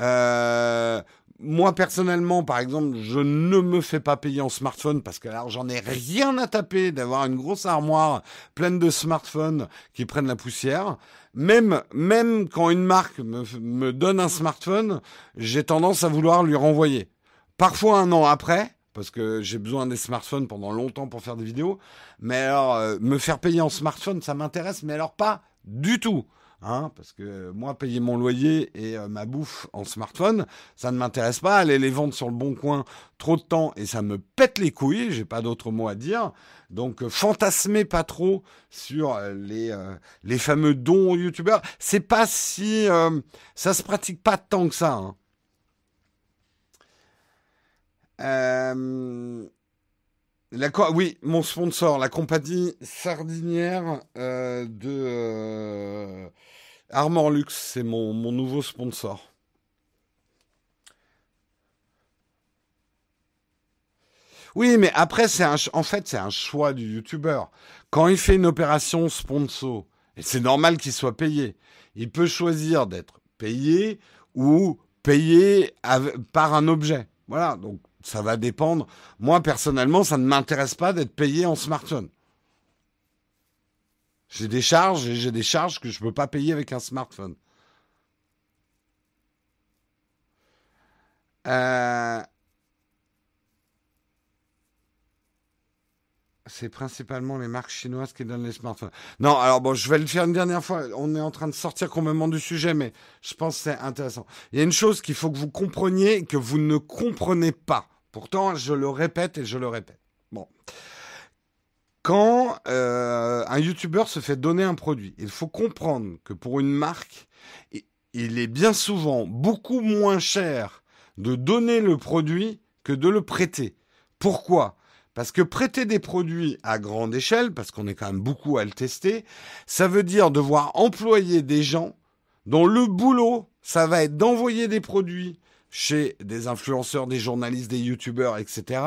Euh, moi personnellement, par exemple, je ne me fais pas payer en smartphone parce que alors j'en ai rien à taper d'avoir une grosse armoire pleine de smartphones qui prennent la poussière. Même même quand une marque me, me donne un smartphone, j'ai tendance à vouloir lui renvoyer. Parfois un an après, parce que j'ai besoin des smartphones pendant longtemps pour faire des vidéos. Mais alors, euh, me faire payer en smartphone, ça m'intéresse, mais alors pas du tout. Hein, parce que moi, payer mon loyer et euh, ma bouffe en smartphone, ça ne m'intéresse pas. Aller les vendre sur le bon coin trop de temps et ça me pète les couilles. J'ai pas d'autre mot à dire. Donc, euh, fantasmez pas trop sur euh, les les fameux dons aux youtubeurs. C'est pas si ça se pratique pas tant que ça. Hein. La oui, mon sponsor, la compagnie sardinière euh, de euh, Armor Luxe, c'est mon, mon nouveau sponsor. Oui, mais après, c'est un, en fait, c'est un choix du youtubeur. Quand il fait une opération sponsor, et c'est normal qu'il soit payé, il peut choisir d'être payé ou payé par un objet. Voilà, donc ça va dépendre. Moi, personnellement, ça ne m'intéresse pas d'être payé en smartphone. J'ai des charges et j'ai des charges que je ne peux pas payer avec un smartphone. Euh, c'est principalement les marques chinoises qui donnent les smartphones. Non, alors bon, je vais le faire une dernière fois. On est en train de sortir complètement du sujet, mais je pense que c'est intéressant. Il y a une chose qu'il faut que vous compreniez et que vous ne comprenez pas. Pourtant, je le répète et je le répète. Bon. Quand euh, un youtubeur se fait donner un produit, il faut comprendre que pour une marque, il est bien souvent beaucoup moins cher de donner le produit que de le prêter. Pourquoi? Parce que prêter des produits à grande échelle, parce qu'on est quand même beaucoup à le tester, ça veut dire devoir employer des gens dont le boulot, ça va être d'envoyer des produits chez des influenceurs, des journalistes, des youtubeurs, etc.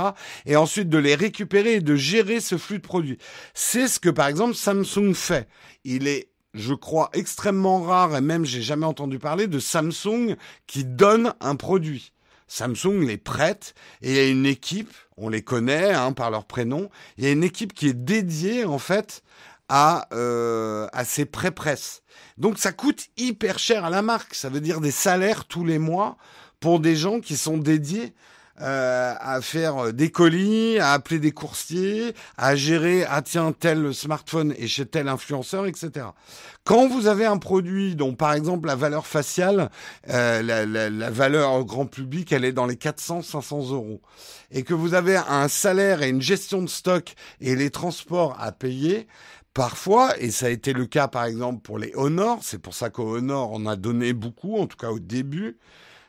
Et ensuite de les récupérer et de gérer ce flux de produits. C'est ce que par exemple Samsung fait. Il est je crois extrêmement rare et même j'ai jamais entendu parler de Samsung qui donne un produit. Samsung les prête et il y a une équipe, on les connaît hein, par leur prénom, il y a une équipe qui est dédiée en fait à, euh, à ces prêts presse. Donc ça coûte hyper cher à la marque, ça veut dire des salaires tous les mois pour des gens qui sont dédiés euh, à faire des colis, à appeler des coursiers, à gérer, ah tiens, tel smartphone et chez tel influenceur, etc. Quand vous avez un produit dont, par exemple, la valeur faciale, euh, la, la, la, valeur grand public, elle est dans les 400-500 euros, et que vous avez un salaire et une gestion de stock et les transports à payer, Parfois, et ça a été le cas par exemple pour les Honor, c'est pour ça qu'au Honor on a donné beaucoup, en tout cas au début,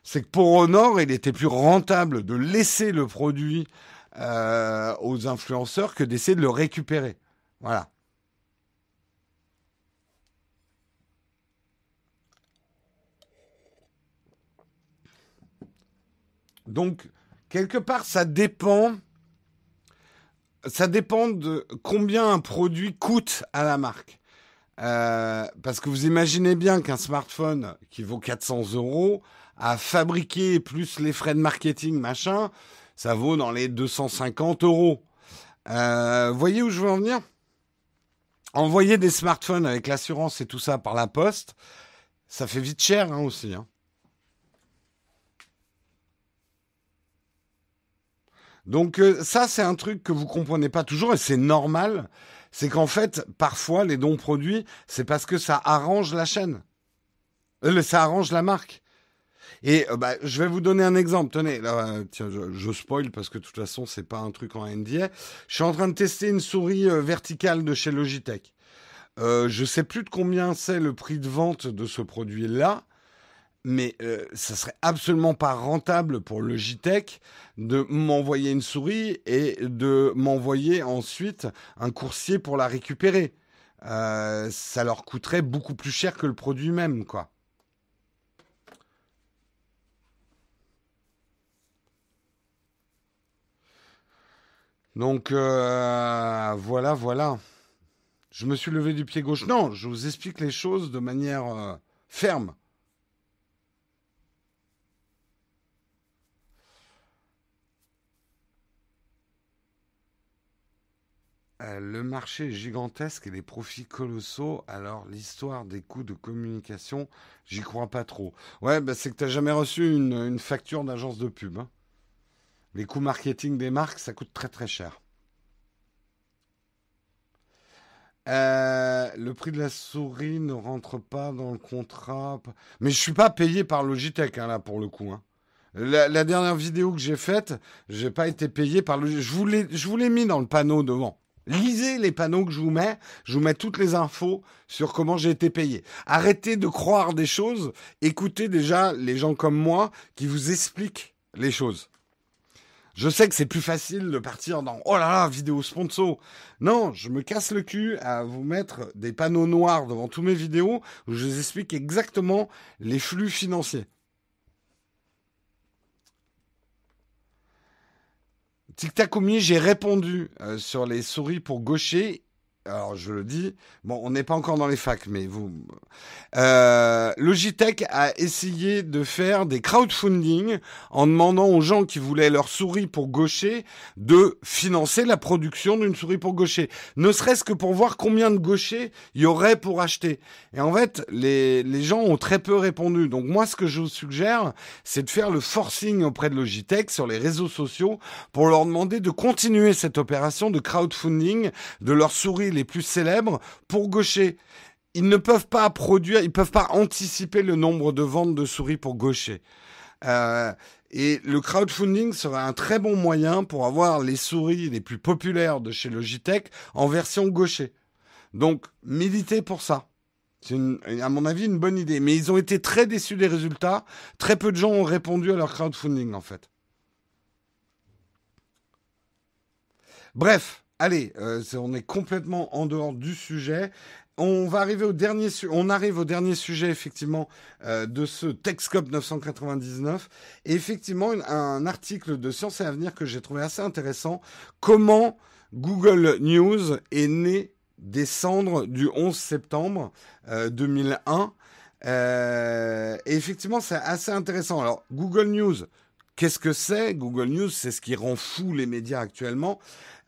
c'est que pour Honor, il était plus rentable de laisser le produit euh, aux influenceurs que d'essayer de le récupérer. Voilà. Donc, quelque part, ça dépend ça dépend de combien un produit coûte à la marque. Euh, parce que vous imaginez bien qu'un smartphone qui vaut 400 euros à fabriquer plus les frais de marketing machin, ça vaut dans les 250 euros. Euh, voyez où je veux en venir? Envoyer des smartphones avec l'assurance et tout ça par la poste, ça fait vite cher hein, aussi. Hein. Donc euh, ça, c'est un truc que vous comprenez pas toujours et c'est normal. C'est qu'en fait, parfois, les dons produits, c'est parce que ça arrange la chaîne. Euh, ça arrange la marque. Et euh, bah, je vais vous donner un exemple. Tenez, là, tiens, je, je, spoil parce que de toute façon, c'est pas un truc en NDA. Je suis en train de tester une souris verticale de chez Logitech. Euh, je sais plus de combien c'est le prix de vente de ce produit-là mais euh, ça serait absolument pas rentable pour Logitech de m'envoyer une souris et de m'envoyer ensuite un coursier pour la récupérer. Euh, ça leur coûterait beaucoup plus cher que le produit même, quoi. Donc euh, voilà, voilà. Je me suis levé du pied gauche. Non, je vous explique les choses de manière ferme. Euh, le marché est gigantesque et les profits colossaux. Alors, l'histoire des coûts de communication, j'y crois pas trop. Ouais, bah, c'est que tu n'as jamais reçu une, facture d'agence de pub. Hein. Les coûts marketing des marques, ça coûte très très cher. Euh, le prix de la souris ne rentre pas dans le contrat. Mais je suis pas payé par Logitech, hein, là, pour le coup. Hein. La, dernière vidéo que j'ai faite, j'ai pas été payé par Logitech. Je vous l'ai mis dans le panneau devant. Lisez les panneaux que je vous mets, je vous mets toutes les infos sur comment j'ai été payé. Arrêtez de croire des choses, écoutez déjà les gens comme moi qui vous expliquent les choses. Je sais que c'est plus facile de partir dans oh là là, vidéo sponsor. Non, je me casse le cul à vous mettre des panneaux noirs devant tous mes vidéos où je vous explique exactement les flux financiers. Tic Tac j'ai répondu euh, sur les souris pour gaucher alors je le dis, bon, on n'est pas encore dans les facs, mais vous. Euh, Logitech a essayé de faire des crowdfunding en demandant aux gens qui voulaient leur souris pour gaucher de financer la production d'une souris pour gaucher, ne serait-ce que pour voir combien de gauchers il y aurait pour acheter. Et en fait, les, les gens ont très peu répondu. Donc moi, ce que je vous suggère, c'est de faire le forcing auprès de Logitech sur les réseaux sociaux pour leur demander de continuer cette opération de crowdfunding de leur souris les plus célèbres pour gaucher. Ils ne peuvent pas produire, ils peuvent pas anticiper le nombre de ventes de souris pour gaucher. Euh, et le crowdfunding serait un très bon moyen pour avoir les souris les plus populaires de chez Logitech en version gaucher. Donc, militez pour ça. C'est à mon avis une bonne idée. Mais ils ont été très déçus des résultats. Très peu de gens ont répondu à leur crowdfunding en fait. Bref, Allez, euh, on est complètement en dehors du sujet. On va arriver au dernier, on arrive au dernier sujet effectivement euh, de ce Techscope 999 et effectivement un article de Science et Avenir que j'ai trouvé assez intéressant. Comment Google News est né des cendres du 11 septembre 2001. Euh, et effectivement, c'est assez intéressant. Alors, Google News, qu'est-ce que c'est? Google News, c'est ce qui rend fou les médias actuellement.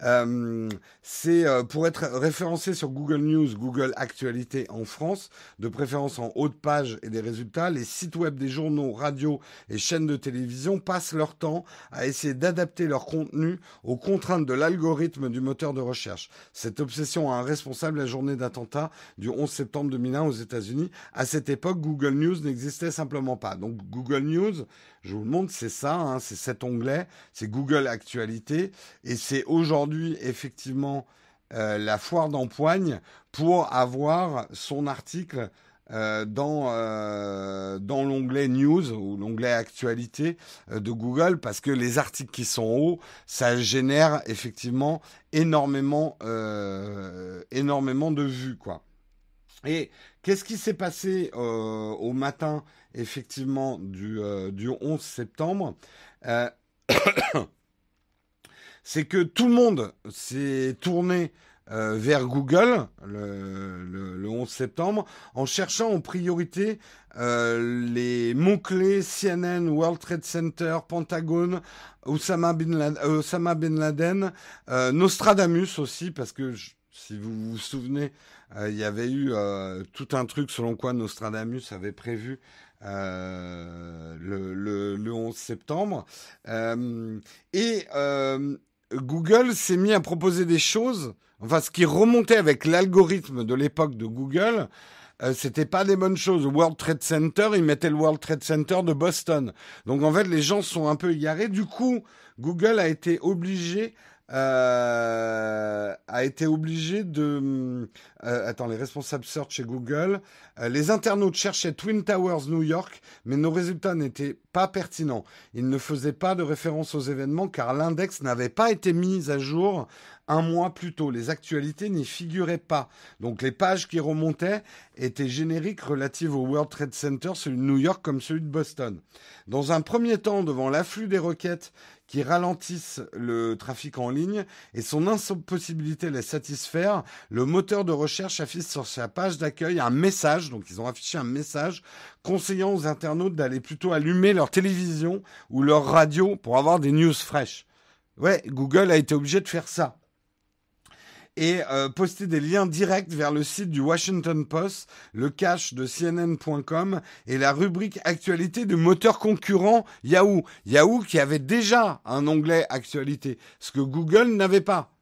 Euh, c'est euh, pour être référencé sur Google News, Google Actualité en France, de préférence en haut de page et des résultats. Les sites web des journaux, radios et chaînes de télévision passent leur temps à essayer d'adapter leur contenu aux contraintes de l'algorithme du moteur de recherche. Cette obsession a un responsable la journée d'attentat du 11 septembre 2001 aux États-Unis. À cette époque, Google News n'existait simplement pas. Donc Google News, je vous le montre, c'est ça, hein, c'est cet onglet, c'est Google Actualité, et c'est aujourd'hui effectivement euh, la foire d'empoigne pour avoir son article euh, dans, euh, dans l'onglet News ou l'onglet Actualité de Google, parce que les articles qui sont hauts, ça génère effectivement énormément, énormément de vues, quoi. Et qu'est-ce qui s'est passé au matin effectivement du, du 11 septembre c'est que tout le monde s'est tourné euh, vers Google le, le, 11 septembre en cherchant en priorité euh, les mots-clés CNN, World Trade Center, Pentagone, Osama Bin Laden, Laden Nostradamus aussi, parce que si vous vous souvenez, il y avait eu tout un truc selon quoi Nostradamus avait prévu euh, le, le, le, 11 septembre. Euh, et euh, Google s'est mis à proposer des choses, enfin ce qui remontait avec l'algorithme de l'époque de Google, euh, c'était pas des bonnes choses. World Trade Center, ils mettaient le World Trade Center de Boston. Donc en fait, les gens sont un peu égarés. Du coup, Google a été obligé euh, a été obligé de... Euh, attends, les responsables search chez Google. Euh, les internautes cherchaient Twin Towers New York, mais nos résultats n'étaient pas pertinents. Ils ne faisaient pas de référence aux événements car l'index n'avait pas été mis à jour un mois plus tôt. Les actualités n'y figuraient pas. Donc les pages qui remontaient étaient génériques relatives au World Trade Center, celui de New York comme celui de Boston. Dans un premier temps, devant l'afflux des requêtes qui ralentissent le trafic en ligne et son impossibilité à les satisfaire, le moteur de recherche affiche sur sa page d'accueil un message, donc ils ont affiché un message conseillant aux internautes d'aller plutôt allumer leur télévision ou leur radio pour avoir des news fraîches. Ouais, Google a été obligé de faire ça et euh, poster des liens directs vers le site du Washington Post, le cache de CNN.com et la rubrique actualité du moteur concurrent Yahoo. Yahoo qui avait déjà un onglet actualité, ce que Google n'avait pas.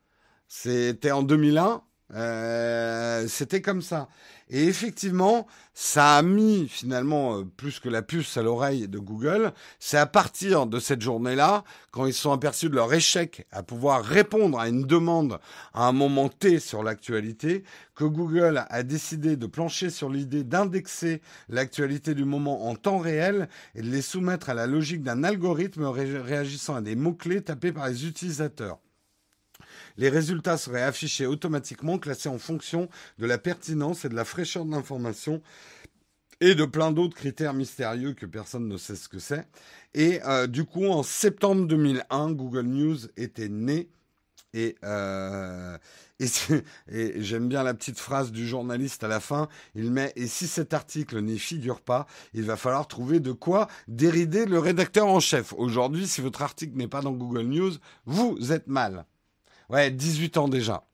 C'était en 2001, euh, c'était comme ça. Et effectivement, ça a mis finalement euh, plus que la puce à l'oreille de Google. C'est à partir de cette journée-là, quand ils sont aperçus de leur échec à pouvoir répondre à une demande à un moment T sur l'actualité, que Google a décidé de plancher sur l'idée d'indexer l'actualité du moment en temps réel et de les soumettre à la logique d'un algorithme réagissant à des mots-clés tapés par les utilisateurs les résultats seraient affichés automatiquement, classés en fonction de la pertinence et de la fraîcheur de l'information et de plein d'autres critères mystérieux que personne ne sait ce que c'est. Et euh, du coup, en septembre 2001, Google News était né. Et, euh, et, et j'aime bien la petite phrase du journaliste à la fin. Il met Et si cet article n'y figure pas, il va falloir trouver de quoi dérider le rédacteur en chef. Aujourd'hui, si votre article n'est pas dans Google News, vous êtes mal. Ouais, 18 ans déjà.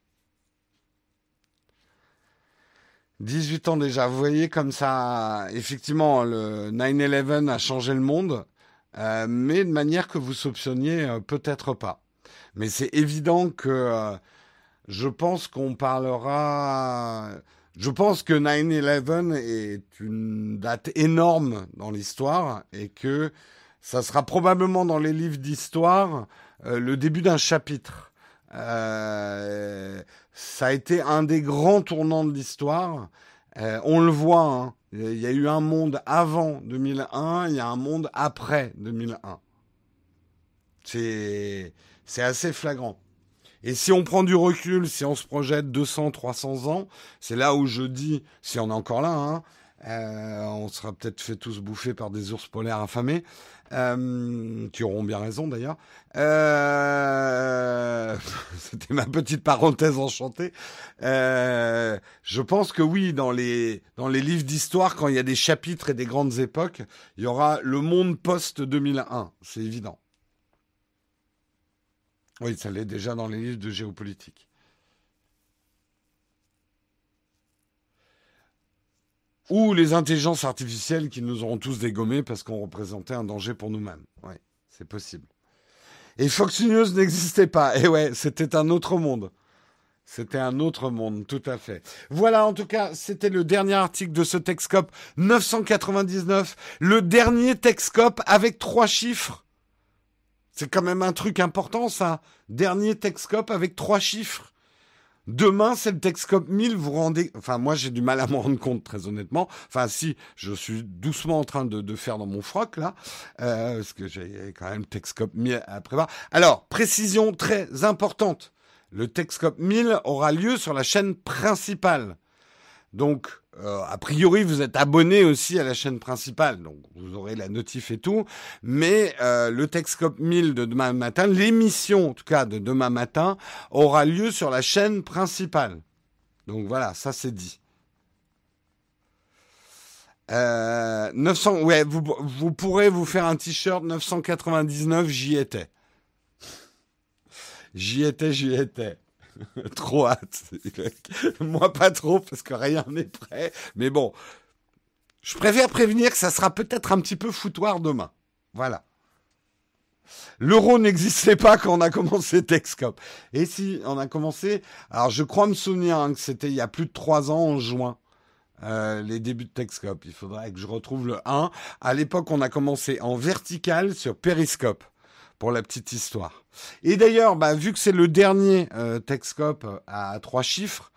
18 ans déjà. Vous voyez comme ça, effectivement, le 9-11 a changé le monde, euh, mais de manière que vous soupçonniez euh, peut-être pas. Mais c'est évident que euh, je pense qu'on parlera. Je pense que 9-11 est une date énorme dans l'histoire et que ça sera probablement dans les livres d'histoire le début d'un chapitre. Euh, ça a été un des grands tournants de l'histoire. Euh, on le voit, hein. il y a eu un monde avant 2001, il y a un monde après 2001. C'est, assez flagrant. Et si on prend du recul, si on se projette 200, 300 ans, c'est là où je dis, si on est encore là, hein, euh, on sera peut-être fait tous bouffer par des ours polaires affamés, euh, qui auront bien raison d'ailleurs. Euh, C'était ma petite parenthèse enchantée. Euh, je pense que oui, dans les dans les livres d'histoire, quand il y a des chapitres et des grandes époques, il y aura le monde post 2001, c'est évident. Oui, ça l'est déjà dans les livres de géopolitique. Ou les intelligences artificielles qui nous auront tous dégommés parce qu'on représentait un danger pour nous-mêmes. Oui, c'est possible. Et Fox News n'existait pas. Et ouais, c'était un autre monde. C'était un autre monde, tout à fait. Voilà, en tout cas, c'était le dernier article de ce Texcope 999. Le dernier Texcope avec trois chiffres. C'est quand même un truc important, ça. Dernier Texcope avec trois chiffres. Demain, c'est le Texcope 1000. Vous rendez, enfin, moi, j'ai du mal à m'en rendre compte, très honnêtement. Enfin, si, je suis doucement en train de, de faire dans mon froc, là, euh, parce que j'ai quand même Texcope 1000 à prévoir. Alors, précision très importante. Le Texcope 1000 aura lieu sur la chaîne principale. Donc, euh, a priori, vous êtes abonné aussi à la chaîne principale, donc vous aurez la notif et tout. Mais euh, le Texcop 1000 de demain matin, l'émission en tout cas de demain matin, aura lieu sur la chaîne principale. Donc voilà, ça c'est dit. Euh, 900, ouais, vous, vous pourrez vous faire un t-shirt 999, j'y étais. J'y étais, j'y étais. trop hâte. Moi, pas trop, parce que rien n'est prêt. Mais bon, je préfère prévenir que ça sera peut-être un petit peu foutoir demain. Voilà. L'euro n'existait pas quand on a commencé Texcop. Et si on a commencé, alors je crois me souvenir hein, que c'était il y a plus de trois ans en juin. Euh, les débuts de Texcop. Il faudrait que je retrouve le 1. À l'époque, on a commencé en vertical sur Periscope pour la petite histoire. Et d'ailleurs, bah, vu que c'est le dernier euh, Texcope à trois chiffres,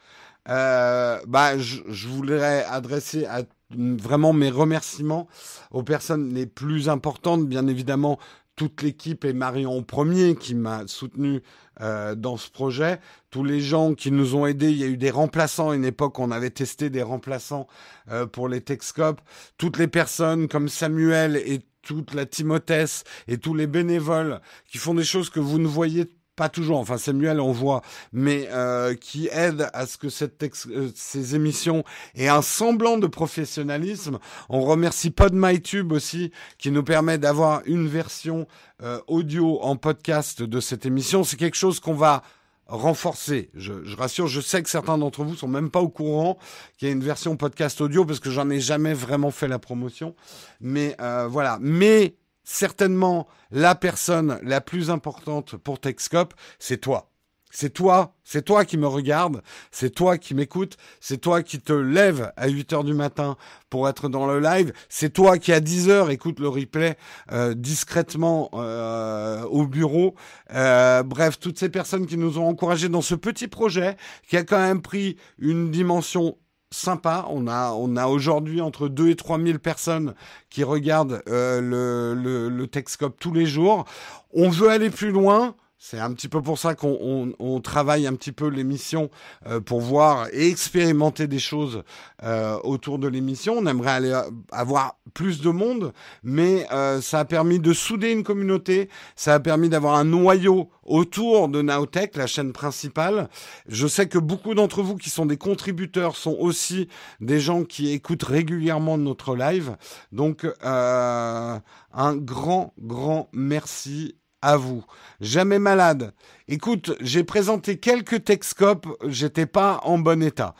euh, bah, je, voudrais adresser à, vraiment mes remerciements aux personnes les plus importantes, bien évidemment toute l'équipe et Marion premier qui m'a soutenu euh, dans ce projet. Tous les gens qui nous ont aidés, il y a eu des remplaçants. Une époque, on avait testé des remplaçants euh, pour les Texcopes. Toutes les personnes comme Samuel et toute la Timothée et tous les bénévoles qui font des choses que vous ne voyez pas toujours, enfin Samuel on voit, mais euh, qui aide à ce que cette euh, ces émissions aient un semblant de professionnalisme. On remercie PodMyTube aussi, qui nous permet d'avoir une version euh, audio en podcast de cette émission. C'est quelque chose qu'on va renforcé. Je, je, rassure, je sais que certains d'entre vous sont même pas au courant qu'il y a une version podcast audio parce que j'en ai jamais vraiment fait la promotion. Mais euh, voilà. Mais certainement la personne la plus importante pour Texcop, c'est toi. C'est toi, c'est toi qui me regarde, c'est toi qui m'écoute, c'est toi qui te lève à 8 heures du matin pour être dans le live, c'est toi qui à 10 heures écoute le replay euh, discrètement euh, au bureau. Euh, bref, toutes ces personnes qui nous ont encouragés dans ce petit projet qui a quand même pris une dimension sympa. On a, on a aujourd'hui entre 2 et 3 000 personnes qui regardent euh, le, le, le Texcop tous les jours. On veut aller plus loin. C'est un petit peu pour ça qu'on on, on travaille un petit peu l'émission euh, pour voir et expérimenter des choses euh, autour de l'émission. On aimerait aller avoir plus de monde, mais euh, ça a permis de souder une communauté, ça a permis d'avoir un noyau autour de Naotech, la chaîne principale. Je sais que beaucoup d'entre vous qui sont des contributeurs sont aussi des gens qui écoutent régulièrement notre live. Donc euh, un grand, grand merci à vous. Jamais malade. Écoute, j'ai présenté quelques Texcopes, j'étais pas en bon état.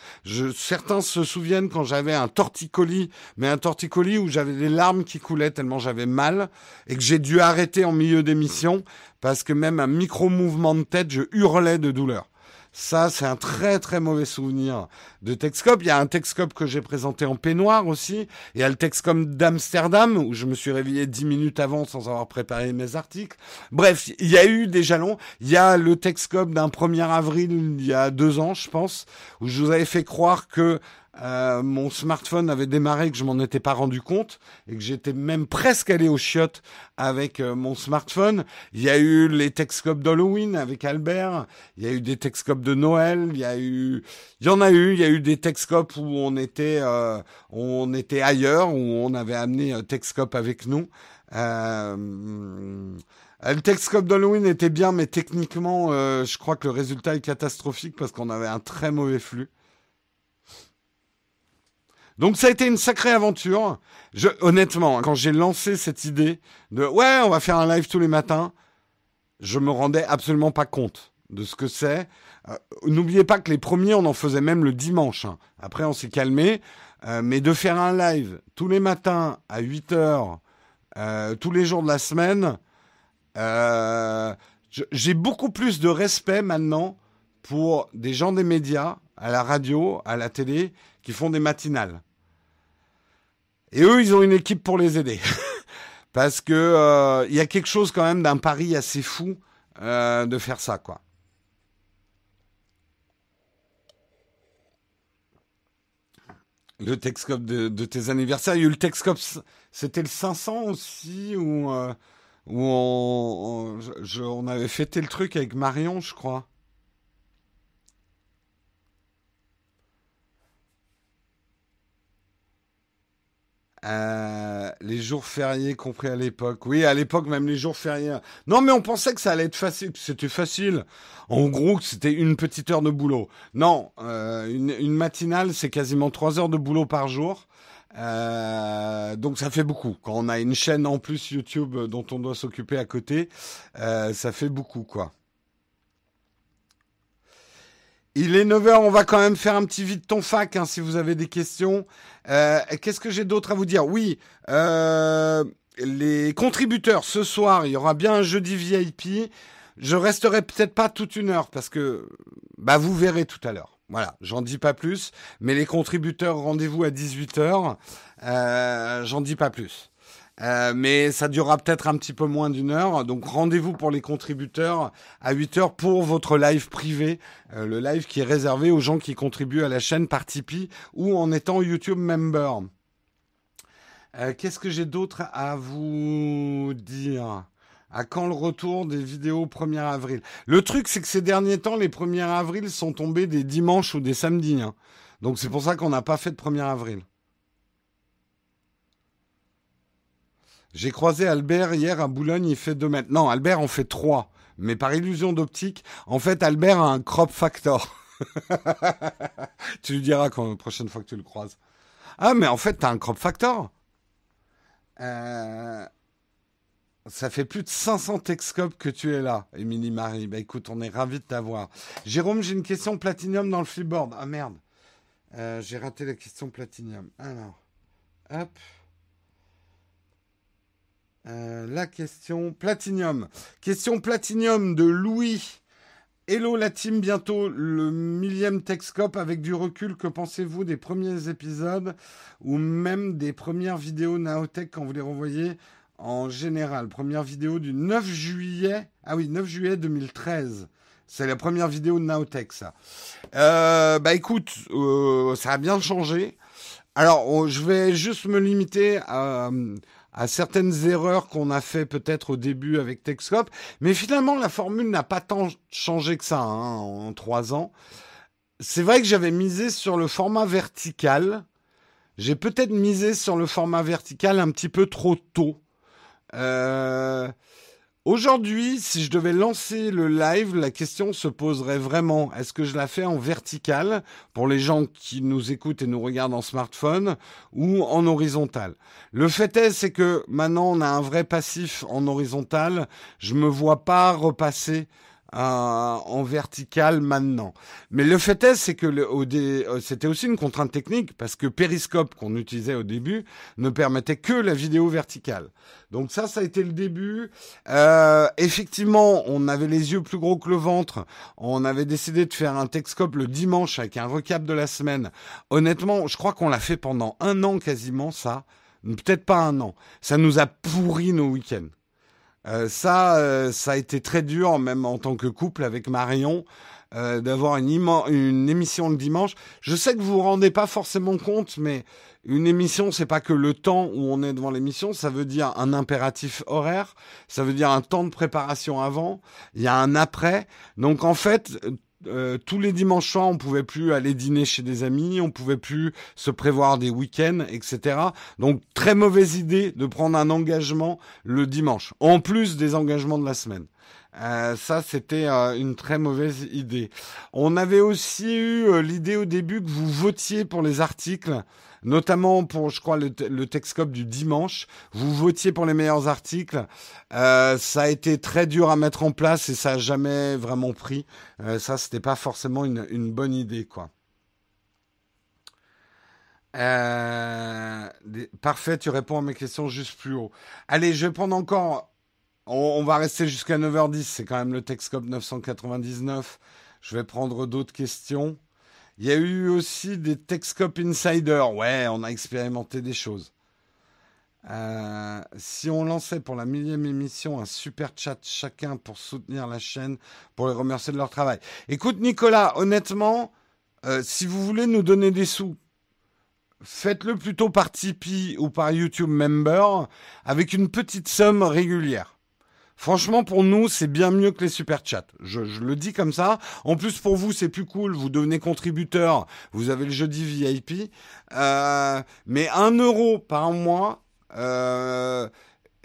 Certains se souviennent quand j'avais un torticolis, mais un torticolis où j'avais des larmes qui coulaient tellement j'avais mal et que j'ai dû arrêter en milieu d'émission parce que même un micro mouvement de tête, je hurlais de douleur. Ça, c'est un très très mauvais souvenir de Texcop. Il y a un Texcop que j'ai présenté en peignoir aussi. Il y a le Texcop d'Amsterdam où je me suis réveillé dix minutes avant sans avoir préparé mes articles. Bref, il y a eu des jalons. Il y a le Texcop d'un 1er avril il y a deux ans, je pense, où je vous avais fait croire que euh, mon smartphone avait démarré que je m'en étais pas rendu compte et que j'étais même presque allé au chiottes avec euh, mon smartphone. Il y a eu les Texcopes d'Halloween avec Albert. Il y a eu des Texcopes de Noël. Il y a eu, il y en a eu. Il y a eu des Texcopes où on était, euh, on était ailleurs, où on avait amené un Texcope avec nous. Euh, le Texcope d'Halloween était bien, mais techniquement, euh, je crois que le résultat est catastrophique parce qu'on avait un très mauvais flux. Donc ça a été une sacrée aventure. Honnêtement, quand j'ai lancé cette idée de ouais, on va faire un live tous les matins, je me rendais absolument pas compte de ce que c'est. Euh, N'oubliez pas que les premiers, on en faisait même le dimanche. Hein. Après, on s'est calmé. Euh, mais de faire un live tous les matins à 8 heures, euh, tous les jours de la semaine, j'ai beaucoup plus de respect maintenant pour des gens des médias, à la radio, à la télé, qui font des matinales. Et eux, ils ont une équipe pour les aider. Parce que euh, il y a quelque chose quand même d'un pari assez fou euh, de faire ça, quoi. Le Texcope de, tes anniversaires, il y a eu le Texcope, c'était le 500 aussi, où, euh, on avait fêté le truc avec Marion, je crois. Euh, les jours fériés compris à l'époque. Oui, à l'époque, même les jours fériés. Non, mais on pensait que ça allait être facile. C'était facile. En gros, c'était une petite heure de boulot. Non, euh, une, matinale, c'est quasiment trois heures de boulot par jour. Euh, donc ça fait beaucoup. Quand on a une chaîne en plus YouTube dont on doit s'occuper à côté, ça fait beaucoup, quoi. Il est 9h, on va quand même faire un petit vide ton fac hein, si vous avez des questions. Euh, Qu'est-ce que j'ai d'autre à vous dire? Oui, euh, les contributeurs, ce soir, il y aura bien un jeudi VIP. Je resterai peut-être pas toute une heure parce que bah, vous verrez tout à l'heure. Voilà, j'en dis pas plus. Mais les contributeurs, rendez-vous à 18h. Euh, j'en dis pas plus. Euh, mais ça durera peut-être un petit peu moins d'une heure. Donc rendez-vous pour les contributeurs à 8 heures pour votre live privé, euh, le live qui est réservé aux gens qui contribuent à la chaîne par Tipeee ou en étant YouTube member. Euh, Qu'est-ce que j'ai d'autre à vous dire? À quand le retour des vidéos 1er avril? Le truc, c'est que ces derniers temps, les 1er avril sont tombés des dimanches ou des samedis. Hein. Donc c'est pour ça qu'on n'a pas fait de 1er avril. J'ai croisé Albert hier à Boulogne, il fait 2 mètres. Non, Albert en fait 3. Mais par illusion d'optique, en fait, Albert a un crop factor. tu lui diras quand la prochaine fois que tu le croises. Ah, mais en fait, t'as un crop factor. Euh... Ça fait plus de 500 Texcopes que tu es là, Émilie Marie. Bah écoute, on est ravis de t'avoir. Jérôme, j'ai une question platinium dans le flipboard. Ah merde. Euh, j'ai raté la question platinium. Alors, hop. Euh, la question Platinium. Question Platinium de Louis. Hello la team, bientôt le millième Texcope avec du recul. Que pensez-vous des premiers épisodes ou même des premières vidéos Naotech quand vous les revoyez en général? Première vidéo du 9 juillet. Ah oui, 9 juillet 2013. C'est la première vidéo de Naotech, ça. Euh, bah écoute, euh, ça a bien changé. Alors, je vais juste me limiter à, à certaines erreurs qu'on a fait peut-être au début avec Texcope. Mais finalement, la formule n'a pas tant changé que ça hein, en trois ans. C'est vrai que j'avais misé sur le format vertical. J'ai peut-être misé sur le format vertical un petit peu trop tôt. Euh, Aujourd'hui, si je devais lancer le live, la question se poserait vraiment est-ce que je la fais en vertical pour les gens qui nous écoutent et nous regardent en smartphone ou en horizontal? Le fait est, c'est que maintenant on a un vrai passif en horizontal. Je me vois pas repasser en vertical maintenant. Mais le fait est, c'est que euh, c'était aussi une contrainte technique parce que Periscope qu'on utilisait au début ne permettait que la vidéo verticale. Donc ça, ça a été le début. Euh, effectivement, on avait les yeux plus gros que le ventre. On avait décidé de faire un Texcope le dimanche avec un recap de la semaine. Honnêtement, je crois qu'on l'a fait pendant un an quasiment ça. Peut-être pas un an. Ça nous a pourri nos week-ends. Euh, ça, euh, ça a été très dur, même en tant que couple avec Marion, euh, d'avoir une, une, émission le dimanche. Je sais que vous vous rendez pas forcément compte, mais une émission, c'est pas que le temps où on est devant l'émission, ça veut dire un impératif horaire, ça veut dire un temps de préparation avant, il y a un après. Donc en fait, euh, tous les dimanches soirs, on pouvait plus aller dîner chez des amis, on pouvait plus se prévoir des week-ends, etc. Donc très mauvaise idée de prendre un engagement le dimanche, en plus des engagements de la semaine. Euh, ça, c'était euh, une très mauvaise idée. On avait aussi eu euh, l'idée au début que vous votiez pour les articles notamment pour, je crois, le, le Texcope du dimanche. Vous votiez pour les meilleurs articles. Euh, ça a été très dur à mettre en place et ça a jamais vraiment pris. Euh, ça, c'était pas forcément une, bonne idée, quoi. Euh, parfait, tu réponds à mes questions juste plus haut. Allez, je vais prendre encore. On, on va rester jusqu'à 9h10. C'est quand même le Texcope 999. Je vais prendre d'autres questions. Il y a eu aussi des Texcop Insider. Ouais, on a expérimenté des choses. Euh, si on lançait pour la millième émission un super chat chacun pour soutenir la chaîne, pour les remercier de leur travail. Écoute Nicolas, honnêtement, euh, si vous voulez nous donner des sous, faites-le plutôt par Tipeee ou par YouTube Member avec une petite somme régulière. Franchement, pour nous, c'est bien mieux que les super chats. Je, le dis comme ça. En plus, pour vous, c'est plus cool. Vous devenez contributeur. Vous avez le jeudi VIP. Euh, mais un euro par mois, euh,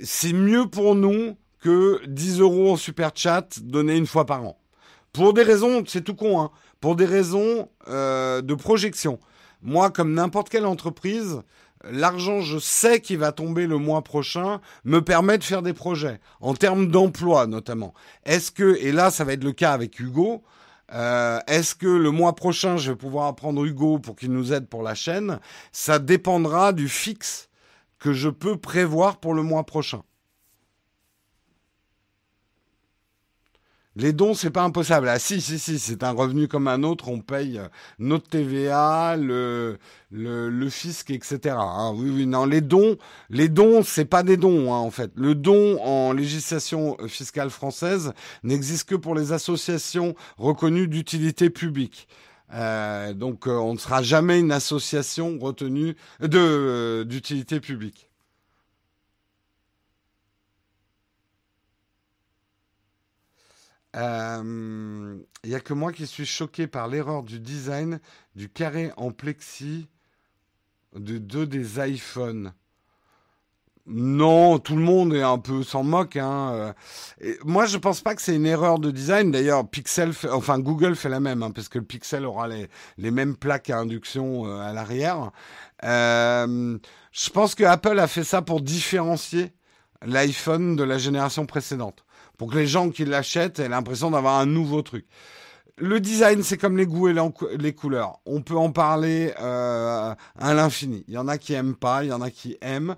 c'est mieux pour nous que 10 euros en super chat donnés une fois par an. Pour des raisons, c'est tout con, hein, pour des raisons euh, de projection. Moi, comme n'importe quelle entreprise, l'argent, je sais qu'il va tomber le mois prochain, me permet de faire des projets, en termes d'emploi notamment. Est-ce que, et là, ça va être le cas avec Hugo, euh, est-ce que le mois prochain, je vais pouvoir apprendre Hugo pour qu'il nous aide pour la chaîne? Ça dépendra du fixe que je peux prévoir pour le mois prochain. Les dons, c'est pas impossible. Ah si, si, si, c'est un revenu comme un autre. On paye euh, notre TVA, le, le, le fisc, etc. Hein. oui, oui, non, les dons, les dons, c'est pas des dons hein, en fait. Le don en législation fiscale française n'existe que pour les associations reconnues d'utilité publique. Euh, donc, euh, on ne sera jamais une association retenue de d'utilité publique. Il euh, n'y a que moi qui suis choqué par l'erreur du design du carré en plexi de deux des iPhones. Non, tout le monde est un peu s'en moque. Hein. moi, je pense pas que c'est une erreur de design. D'ailleurs, Pixel, enfin Google fait la même, hein, parce que le Pixel aura les, mêmes plaques à induction euh, à l'arrière. Euh, je pense que Apple a fait ça pour différencier l'iPhone de la génération précédente pour que les gens qui l'achètent aient l'impression d'avoir un nouveau truc. Le design, c'est comme les goûts et les couleurs. On peut en parler euh, à l'infini. Il y en a qui aiment pas, il y en a qui aiment.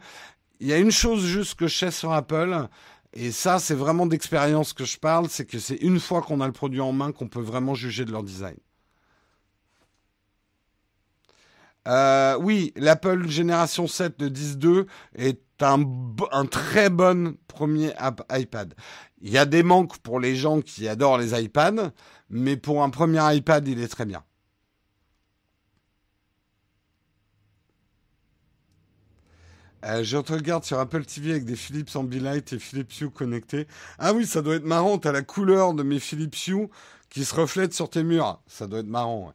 Il y a une chose juste que je sais sur Apple, et ça, c'est vraiment d'expérience que je parle, c'est que c'est une fois qu'on a le produit en main qu'on peut vraiment juger de leur design. Euh, oui, l'Apple Génération 7 de 10.2 est un, très bon premier iPad. Il y a des manques pour les gens qui adorent les iPads, mais pour un premier iPad, il est très bien. Euh, je te regarde sur Apple TV avec des Philips Ambilight et Philips Hue connectés. Ah oui, ça doit être marrant. T'as la couleur de mes Philips Hue qui se reflète sur tes murs. Ça doit être marrant.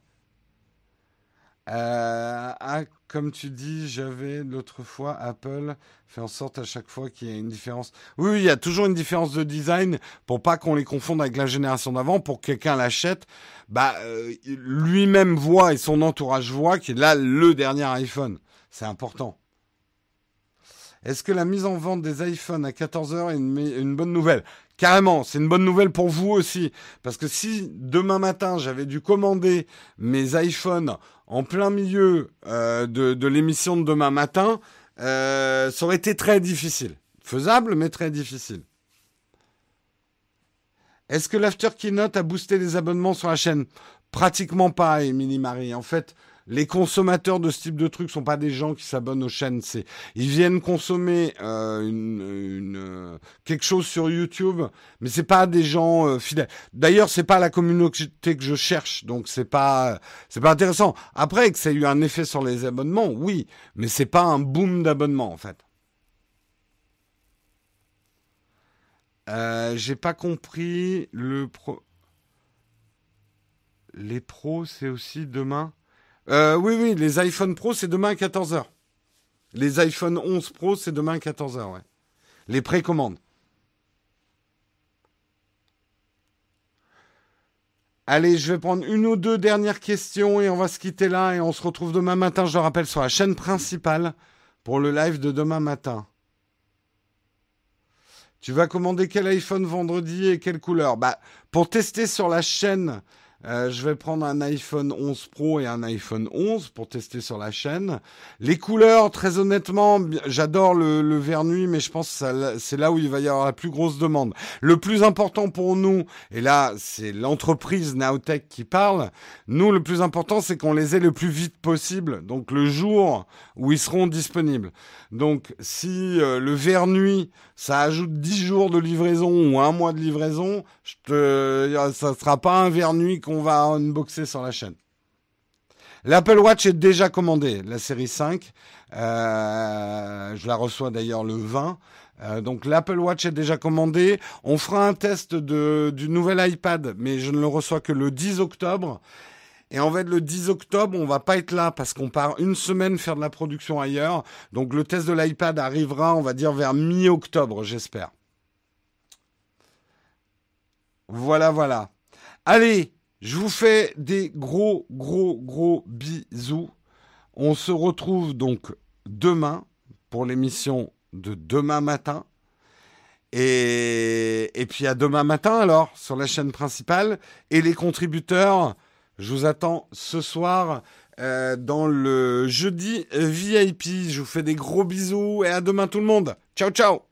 Euh, ah, comme tu dis, j'avais l'autre fois Apple fait en sorte à chaque fois qu'il y ait une différence. Oui, il y a toujours une différence de design pour pas qu'on les confonde avec la génération d'avant. Pour que quelqu'un l'achète, bah euh, lui-même voit et son entourage voit qu'il a le dernier iPhone. C'est important. Est-ce que la mise en vente des iPhones à 14h est une, bonne nouvelle? Carrément, c'est une bonne nouvelle pour vous aussi. Parce que si demain matin j'avais dû commander mes iPhones en plein milieu euh, de, l'émission de demain matin, euh, ça aurait été très difficile. Faisable, mais très difficile. Est-ce que l'After Keynote a boosté les abonnements sur la chaîne? Pratiquement pas, Émilie Marie. En fait, les consommateurs de ce type de trucs sont pas des gens qui s'abonnent aux chaînes. C'est ils viennent consommer euh, euh, quelque chose sur YouTube, mais c'est pas des gens euh, fidèles. D'ailleurs, c'est pas la communauté que je cherche, donc c'est pas pas intéressant. Après que ça ait eu un effet sur les abonnements, oui, mais c'est pas un boom d'abonnements en fait. J'ai pas compris le pro. Les pros, c'est aussi demain. Euh, oui, oui, les iPhone Pro, c'est demain à 14h. Les iPhone 11 Pro, c'est demain à 14h, ouais. Les précommandes. Allez, je vais prendre une ou deux dernières questions et on va se quitter là et on se retrouve demain matin, je le rappelle, sur la chaîne principale pour le live de demain matin. Tu vas commander quel iPhone vendredi et quelle couleur? Bah, pour tester sur la chaîne euh, je vais prendre un iPhone 11 Pro et un iPhone 11 pour tester sur la chaîne. Les couleurs, très honnêtement, j'adore le, le vert nuit, mais je pense que c'est là où il va y avoir la plus grosse demande. Le plus important pour nous, et là c'est l'entreprise Nowtech qui parle, nous le plus important c'est qu'on les ait le plus vite possible, donc le jour où ils seront disponibles. Donc si euh, le vert nuit, ça ajoute 10 jours de livraison ou un mois de livraison, je te, ça sera pas un vert nuit qu'on va unboxer sur la chaîne. L'Apple Watch est déjà commandé, la série 5. Euh, je la reçois d'ailleurs le 20. Euh, donc l'Apple Watch est déjà commandé. On fera un test du nouvel iPad, mais je ne le reçois que le 10 octobre. Et en fait, le 10 octobre, on va pas être là parce qu'on part une semaine faire de la production ailleurs. Donc le test de l'iPad arrivera, on va dire, vers mi-octobre, j'espère. Voilà, voilà. Allez, je vous fais des gros, gros, gros bisous. On se retrouve donc demain pour l'émission de demain matin. Et, puis à demain matin alors sur la chaîne principale. Et les contributeurs, je vous attends ce soir euh, dans le jeudi VIP. Je vous fais des gros bisous et à demain tout le monde. Ciao ciao